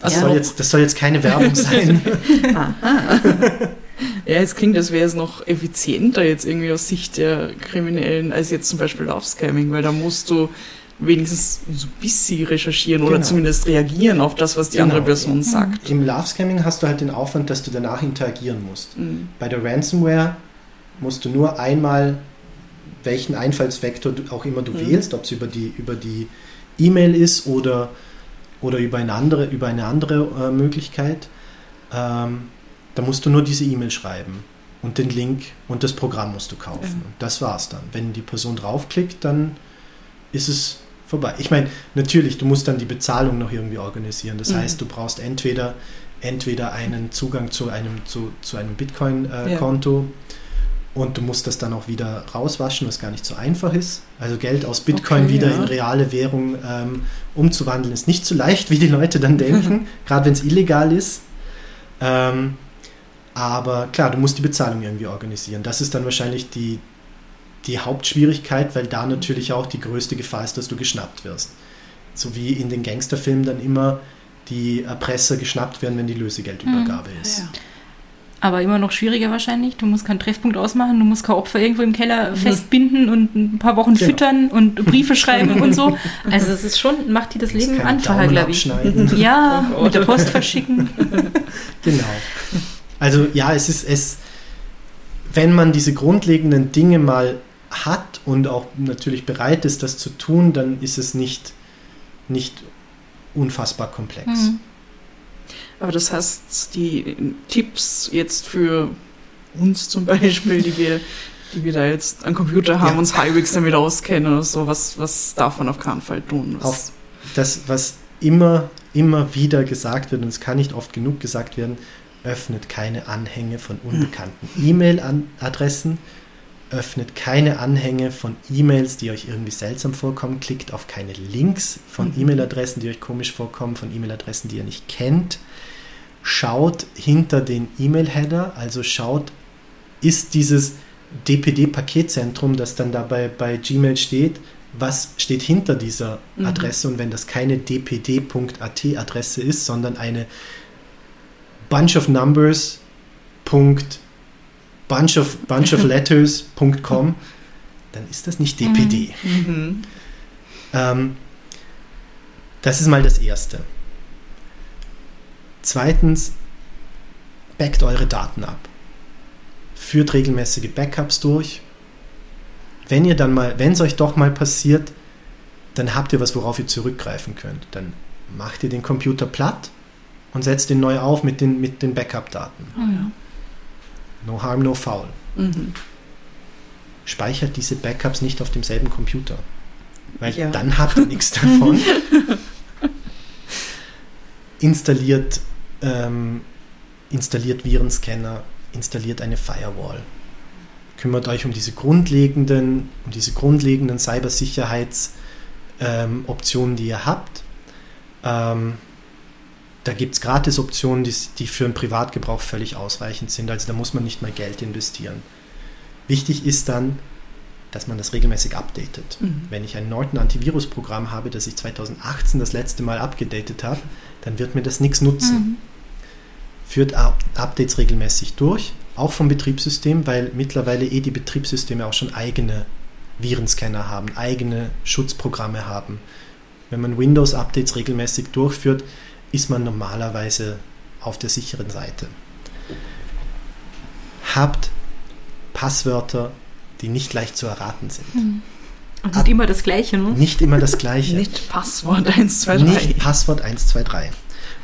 Das, Ja. soll jetzt, das soll jetzt keine Werbung sein. [laughs] [laughs] Ja, es klingt, als wäre es noch effizienter jetzt irgendwie aus Sicht der Kriminellen als jetzt zum Beispiel Love Scamming, weil da musst du wenigstens so ein bisschen recherchieren oder Genau. zumindest reagieren auf das, was die Genau. andere Person sagt. Im Love-Scamming hast du halt den Aufwand, dass du danach interagieren musst. Mhm. Bei der Ransomware musst du nur einmal, welchen Einfallsvektor auch immer du Mhm. wählst, ob es über die über die E-Mail ist oder, oder über eine andere, über eine andere äh, Möglichkeit, ähm, da musst du nur diese E-Mail schreiben und den Link und das Programm musst du kaufen. Und das war's dann. Wenn die Person draufklickt, dann ist es vorbei. Ich meine, natürlich, du musst dann die Bezahlung noch irgendwie organisieren. Das Mhm. heißt, du brauchst entweder, entweder einen Zugang zu einem, zu, zu einem Ja. Und du musst das dann auch wieder rauswaschen, was gar nicht so einfach ist. Also Geld aus Bitcoin Okay, wieder ja. in reale Währung ähm, umzuwandeln, ist nicht so leicht, wie die Leute dann denken, [laughs] gerade wenn es illegal ist. Ähm, aber klar, du musst die Bezahlung irgendwie organisieren. Das ist dann wahrscheinlich die, die Hauptschwierigkeit, weil da natürlich auch die größte Gefahr ist, dass du geschnappt wirst. So wie in den Gangsterfilmen dann immer die Erpresser geschnappt werden, wenn die Lösegeldübergabe ist. Ja. Aber immer noch schwieriger wahrscheinlich. Du musst keinen Treffpunkt ausmachen, du musst kein Opfer irgendwo im Keller festbinden und ein paar Wochen Genau. füttern und Briefe [laughs] schreiben und so. Also es ist schon, macht dir das Leben einfacher, glaube ich. [laughs] Ja, Oh mit der. Post verschicken. [laughs] Genau. Also ja, es ist es, wenn man diese grundlegenden Dinge mal hat und auch natürlich bereit ist, das zu tun, dann ist es nicht, nicht unfassbar komplex. Mhm. Aber das heißt, die Tipps jetzt für uns zum Beispiel, die wir, die wir da jetzt einen Computer haben, Ja. uns halbwegs damit auskennen oder so, was, was darf man auf keinen Fall tun? Was, Auf das, was immer, immer wieder gesagt wird, und es kann nicht oft genug gesagt werden, öffnet keine Anhänge von unbekannten E-Mail-Adressen, öffnet keine Anhänge von E-Mails, die euch irgendwie seltsam vorkommen, klickt auf keine Links von Mhm. E-Mail-Adressen, die euch komisch vorkommen, von E-Mail-Adressen, die ihr nicht kennt. Schaut hinter den E-Mail-Header, also schaut, ist dieses DPD-Paketzentrum, das dann dabei bei Gmail steht, was steht hinter dieser Mhm. Adresse und wenn das keine dpd.at-Adresse ist, sondern eine bunch of numbers. bunch of, bunch of [laughs] letters.com, dann ist das nicht DPD. Mhm. Ähm, das ist mal das Erste. Zweitens, backt eure Daten ab. Führt regelmäßige Backups durch. Wenn ihr dann mal, wenn es euch doch mal passiert, dann habt ihr was, worauf ihr zurückgreifen könnt. Dann macht ihr den Computer platt und setzt ihn neu auf mit den, mit den Backup-Daten. Ah, ja. No harm, no foul. Mhm. Speichert diese Backups nicht auf demselben Computer. Weil Ja. dann habt ihr nichts davon. [laughs] installiert, ähm, installiert Virenscanner, installiert eine Firewall. Kümmert euch um diese grundlegenden, um diese grundlegenden Cybersicherheitsoptionen, ähm, die ihr habt. Ähm, da gibt es Gratis-Optionen, die, die für den Privatgebrauch völlig ausreichend sind. Also da muss man nicht mal Geld investieren. Wichtig ist dann, dass man das regelmäßig updatet. Mhm. Wenn ich ein Norton Antivirus-Programm habe, das ich 2018 das letzte Mal abgedatet habe, dann wird mir das nichts nutzen. Mhm. Führt Up Updates regelmäßig durch, auch vom Betriebssystem, weil mittlerweile eh die Betriebssysteme auch schon eigene Virenscanner haben, eigene Schutzprogramme haben. Wenn man Windows-Updates regelmäßig durchführt, ist man normalerweise auf der sicheren Seite. Habt Passwörter, die nicht leicht zu erraten sind. Und nicht immer das Gleiche, ne? Nicht immer das [laughs] Gleiche. Nicht Passwort 1, 2, 3. Nicht Passwort 123.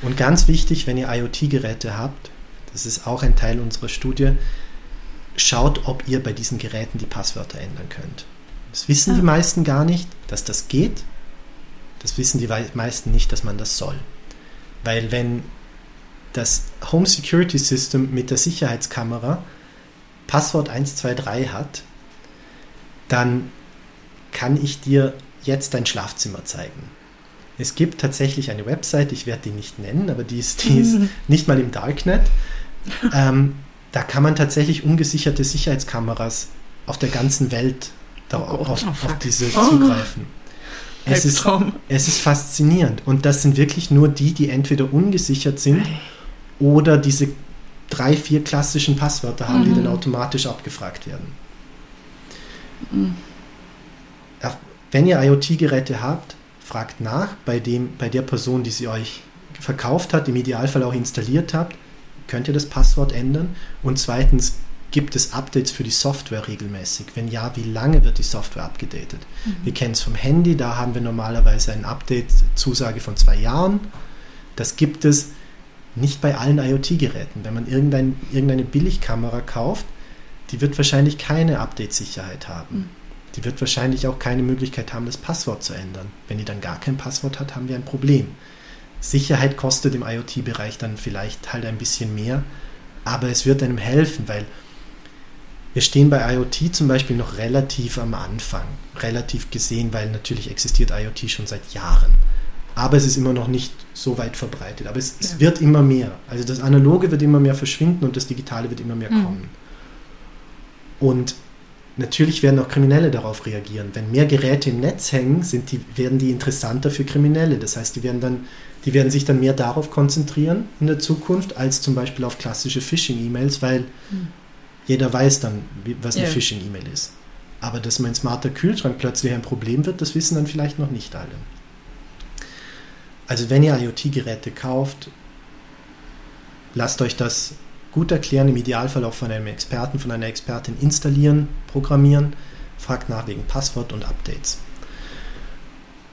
Und ganz wichtig, wenn ihr IoT-Geräte habt, das ist auch ein Teil unserer Studie, schaut, ob ihr bei diesen Geräten die Passwörter ändern könnt. Das wissen die Ah. meisten gar nicht, dass das geht. Das wissen die meisten nicht, dass man das soll. Weil wenn das Home Security System mit der Sicherheitskamera Passwort 123 hat, dann kann ich dir jetzt dein Schlafzimmer zeigen. Es gibt tatsächlich eine Website, ich werde die nicht nennen, aber die ist, die ist nicht mal im Darknet. Ähm, da kann man tatsächlich ungesicherte Sicherheitskameras auf der ganzen Welt da, Oh Gott, auf, oh auf diese Oh. zugreifen. Es ist, es ist faszinierend. Und das sind wirklich nur die, die entweder ungesichert sind oder diese drei, vier klassischen Passwörter haben, die Mhm. dann automatisch abgefragt werden. Mhm. Wenn ihr IoT-Geräte habt, fragt nach bei, dem, bei der Person, die sie euch verkauft hat, im Idealfall auch installiert habt, könnt ihr das Passwort ändern. Und zweitens, gibt es Updates für die Software regelmäßig? Wenn ja, wie lange wird die Software abgedatet? Wir kennen es vom Handy, da haben wir normalerweise ein Update-Zusage von zwei Jahren. Das gibt es nicht bei allen IoT-Geräten. Wenn man irgendein, irgendeine Billigkamera kauft, die wird wahrscheinlich keine Update-Sicherheit haben. Mhm. Die wird wahrscheinlich auch keine Möglichkeit haben, das Passwort zu ändern. Wenn die dann gar kein Passwort hat, haben wir ein Problem. Sicherheit kostet im IoT-Bereich dann vielleicht halt ein bisschen mehr, aber es wird einem helfen, weil wir stehen bei IoT zum Beispiel noch relativ am Anfang, relativ gesehen, weil natürlich existiert IoT schon seit Jahren. Aber es ist immer noch nicht so weit verbreitet. Aber es, es Ja. wird immer mehr. Also das Analoge wird immer mehr verschwinden und das Digitale wird immer mehr Mhm. kommen. Und natürlich werden auch Kriminelle darauf reagieren. Wenn mehr Geräte im Netz hängen, sind die, werden die interessanter für Kriminelle. Das heißt, die werden, dann, die werden sich dann mehr darauf konzentrieren in der Zukunft, als zum Beispiel auf klassische Phishing-E-Mails, weil Mhm. jeder weiß dann, was eine Ja. Phishing-E-Mail ist. Aber dass mein smarter Kühlschrank plötzlich ein Problem wird, das wissen dann vielleicht noch nicht alle. Also wenn ihr IoT-Geräte kauft, lasst euch das gut erklären, im Idealfall auch von einem Experten, von einer Expertin installieren, programmieren, fragt nach wegen Passwort und Updates.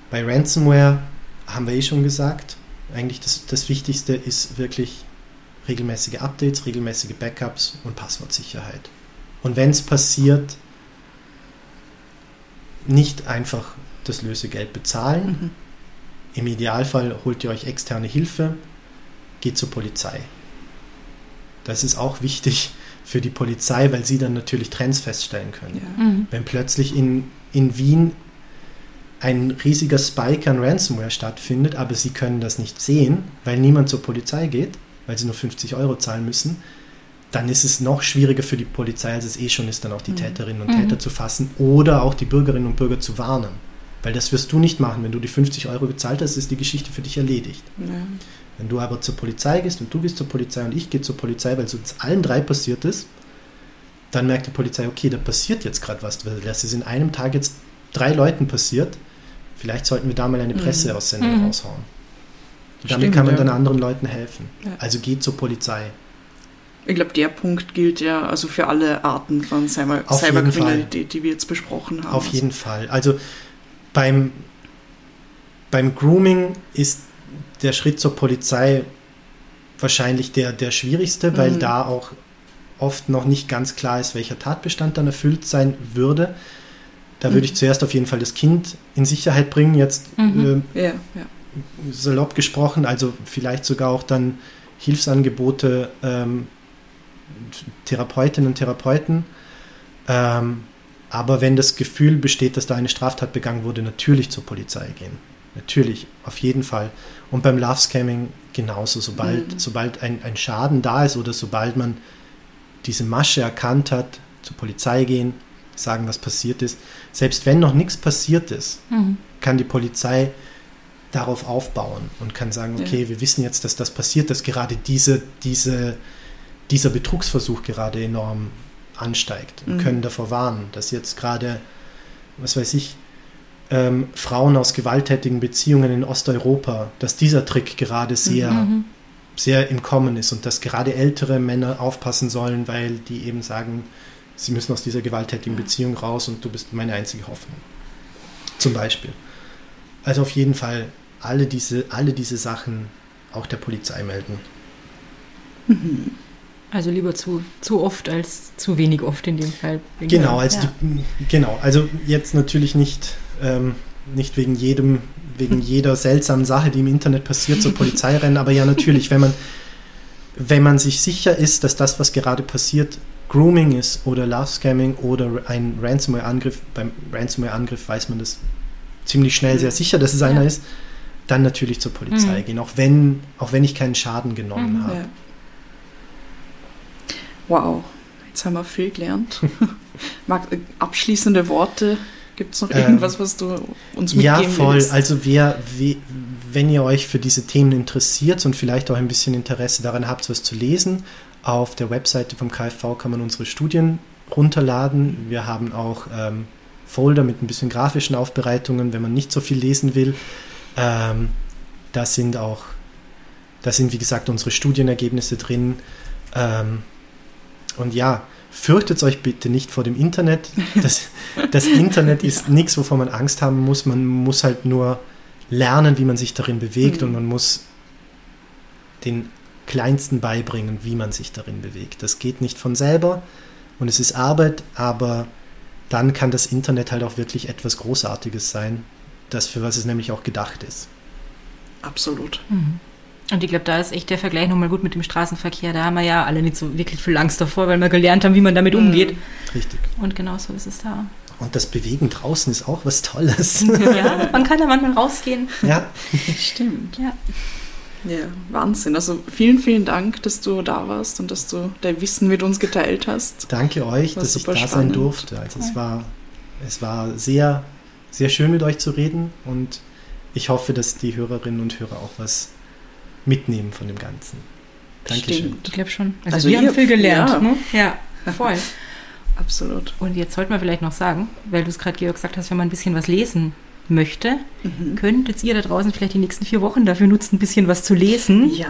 Bei Ransomware haben wir eh schon gesagt, Eigentlich das, das Wichtigste ist wirklich regelmäßige Updates, regelmäßige Backups und Passwortsicherheit. Und wenn es passiert, nicht einfach das Lösegeld bezahlen. Mhm. Im Idealfall holt ihr euch externe Hilfe, geht zur Polizei. Das ist auch wichtig für die Polizei, weil sie dann natürlich Trends feststellen können. Ja. Mhm. Wenn plötzlich in, in Wien ein riesiger Spike an Ransomware stattfindet, aber sie können das nicht sehen, weil niemand zur Polizei geht, weil sie nur 50 Euro zahlen müssen, dann ist es noch schwieriger für die Polizei, als es eh schon ist, dann auch die Mhm. Täterinnen und Mhm. Täter zu fassen oder auch die Bürgerinnen und Bürger zu warnen. Weil das wirst du nicht machen. Wenn du die 50 Euro gezahlt hast, ist die Geschichte für dich erledigt. Ja. Wenn du aber zur Polizei gehst und du gehst zur Polizei und ich gehe zur Polizei, weil es uns allen drei passiert ist, dann merkt die Polizei, okay, da passiert jetzt gerade was. weil Das ist in einem Tag jetzt drei Leuten passiert. Vielleicht sollten wir da mal eine Mhm. Presseaussendung Mhm. raushauen. Und damit Stimmt, kann man ja. dann anderen Leuten helfen. Ja. Also geht zur Polizei. Ich glaube, der Punkt gilt ja also für alle Arten von Cyber Cyberkriminalität, die wir jetzt besprochen haben. Auf jeden Fall. Also beim, beim Grooming ist der Schritt zur Polizei wahrscheinlich der, der schwierigste, weil Mhm. da auch oft noch nicht ganz klar ist, welcher Tatbestand dann erfüllt sein würde. Da würde Mhm. ich zuerst auf jeden Fall das Kind in Sicherheit bringen, jetzt Mhm. Ja, ja. äh, salopp gesprochen, also vielleicht sogar auch dann Hilfsangebote ähm, Therapeutinnen und Therapeuten. Ähm, aber wenn das Gefühl besteht, dass da eine Straftat begangen wurde, natürlich zur Polizei gehen. Natürlich, auf jeden Fall. Und beim Love Scamming genauso. Sobald, Mhm. sobald ein, ein Schaden da ist oder sobald man diese Masche erkannt hat, zur Polizei gehen, sagen, was passiert ist. Selbst wenn noch nichts passiert ist, Mhm. kann die Polizei darauf aufbauen und kann sagen, Ja. okay, wir wissen jetzt, dass das passiert, dass gerade diese, diese, dieser Betrugsversuch gerade enorm ansteigt und Mhm. können davor warnen, dass jetzt gerade, was weiß ich, ähm, Frauen aus gewalttätigen Beziehungen in Osteuropa, dass dieser Trick gerade sehr, Mhm. sehr im Kommen ist und dass gerade ältere Männer aufpassen sollen, weil die eben sagen, sie müssen aus dieser gewalttätigen Beziehung raus und du bist meine einzige Hoffnung. Zum Beispiel. Also auf jeden Fall alle diese, alle diese Sachen auch der Polizei melden. Also lieber zu, zu oft als zu wenig oft in dem Fall. Genau, also ja. die, genau, also jetzt natürlich nicht, ähm, nicht wegen jedem, wegen [laughs] jeder seltsamen Sache, die im Internet passiert, zur Polizei rennen, aber ja natürlich, wenn man, wenn man sich sicher ist, dass das, was gerade passiert, Grooming ist oder Love Scamming oder ein Ransomware-Angriff, beim Ransomware-Angriff weiß man das ziemlich schnell sehr sicher, dass es Ja. einer ist, dann natürlich zur Polizei Mhm. gehen, auch wenn, auch wenn ich keinen Schaden genommen Mhm. habe. Ja. Wow, jetzt haben wir viel gelernt. [laughs] Mag, abschließende Worte? Gibt es noch Ähm, irgendwas, was du uns mitgeben Ja, voll. willst? Also wer, wie, wenn ihr euch für diese Themen interessiert und vielleicht auch ein bisschen Interesse daran habt, was zu lesen, auf der Webseite vom KfV kann man unsere Studien runterladen. Wir haben auch ähm, Folder mit ein bisschen grafischen Aufbereitungen, wenn man nicht so viel lesen will. Ähm, da sind auch, da sind wie gesagt unsere Studienergebnisse drin. Ähm, und ja, fürchtet euch bitte nicht vor dem Internet. Das, das [laughs] Internet ist nichts, wovor man Angst haben muss. Man muss halt nur lernen, wie man sich darin bewegt Mhm. und man muss den Kleinsten beibringen, wie man sich darin bewegt. Das geht nicht von selber und es ist Arbeit, aber dann kann das Internet halt auch wirklich etwas Großartiges sein, das für was es nämlich auch gedacht ist. Absolut. Mhm. Und ich glaube, da ist echt der Vergleich nochmal gut mit dem Straßenverkehr. Da haben wir ja alle nicht so wirklich viel Angst davor, weil wir gelernt haben, wie man damit Mhm. umgeht. Richtig. Und genau so ist es da. Und das Bewegen draußen ist auch was Tolles. [laughs] Ja, man kann da manchmal rausgehen. ja, [laughs] Stimmt. Ja. Ja, Wahnsinn. Also vielen, vielen Dank, dass du da warst und dass du dein Wissen mit uns geteilt hast. danke euch, dass ich da super sein spannend. durfte. Also es war, es war sehr, sehr schön mit euch zu reden und ich hoffe, dass die Hörerinnen und Hörer auch was mitnehmen von dem Ganzen. Dankeschön. Stimmt. Ich glaube schon. Also, Also wir haben viel gelernt. ja. Ne? ja, voll. [laughs] Absolut. Und jetzt sollten wir vielleicht noch sagen, weil du es gerade, Georg, gesagt hast, wenn man ein bisschen was lesen möchte, Mhm. könntet ihr da draußen vielleicht die nächsten vier Wochen dafür nutzen, ein bisschen was zu lesen, Ja,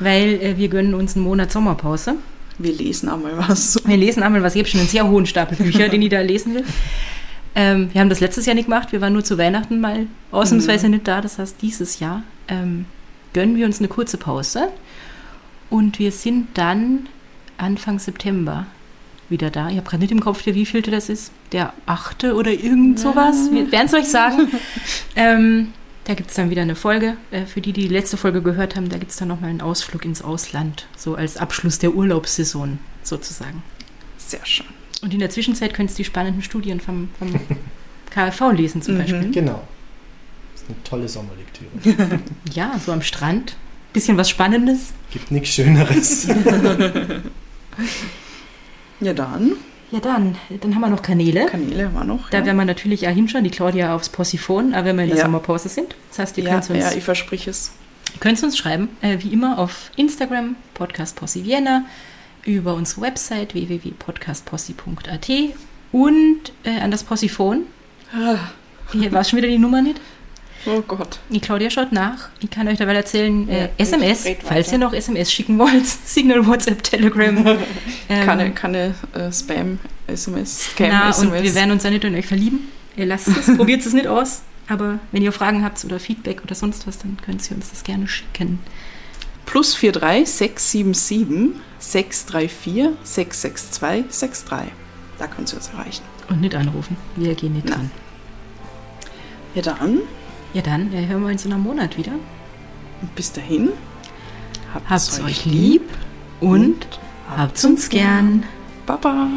weil äh, wir gönnen uns einen Monat Sommerpause. wir lesen einmal was. [laughs] Wir lesen einmal was, ich habe schon einen sehr hohen Stapel Bücher, den ich da lesen will. Ähm, wir haben das letztes Jahr nicht gemacht, wir waren nur zu Weihnachten mal ausnahmsweise nicht da, das heißt dieses Jahr ähm, gönnen wir uns eine kurze Pause. Und wir sind dann Anfang September wieder da. Ich habe gerade nicht im Kopf, der wievielte das ist. Der achte oder irgend sowas. Wir werden es euch sagen. [laughs] ähm, da gibt es dann wieder eine Folge. Äh, für die, die die letzte Folge gehört haben, da gibt es dann nochmal einen Ausflug ins Ausland. So als Abschluss der Urlaubssaison sozusagen. Sehr schön. Und in der Zwischenzeit könntest du die spannenden Studien vom, vom [laughs] KfV lesen zum Mhm. Beispiel. Genau. Eine tolle Sommerlektüre. [laughs] Ja, so am Strand. Bisschen was Spannendes. Gibt nichts Schöneres. [laughs] Ja, dann. Ja, dann, dann haben wir noch Kanäle. Kanäle haben wir noch. Da ja. werden wir natürlich auch hinschauen, die Claudia aufs Possiphon, aber wenn wir in der Ja. Sommerpause sind. Das heißt, ihr ja, könnt uns, ja, ich verspreche es. ihr könnt uns schreiben, äh, wie immer auf Instagram, Podcast Possi Vienna, über unsere Website www.podcastpossi.at und äh, an das Possiphon. Ah, Hier war schon wieder die Nummer nicht. Oh Gott. Die Claudia schaut nach. Ich kann euch dabei erzählen, Ja, äh, SMS, falls ihr noch SMS schicken wollt. [laughs] Signal, WhatsApp, Telegram. [laughs] ähm, Keine, keine äh, Spam-SMS. Na, und Scam-SMS. wir werden uns ja nicht in euch verlieben. Ihr lasst es, [laughs] probiert es nicht aus. Aber wenn ihr Fragen habt oder Feedback oder sonst was, dann könnt ihr uns das gerne schicken. Plus 43 677 634 662 63. Da könnt ihr uns erreichen. Und nicht anrufen. Wir gehen nicht Na. dran. Ja, dann. Ja, dann äh, hören wir uns in einem Monat wieder. Bis dahin. Habt's euch lieb und habt's uns gern. Baba.